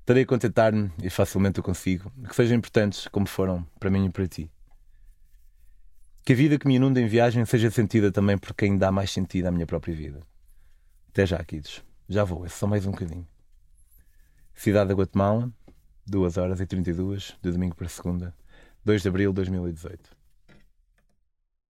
Terei a contentar-me, e facilmente o consigo, que sejam importantes como foram para mim e para ti. Que a vida que me inunda em viagem seja sentida também por quem dá mais sentido à minha própria vida. Até já, Kidos. Já vou, é só mais um bocadinho. Cidade da Guatemala, 2 horas e 32, de domingo para segunda, 2 de abril de 2018.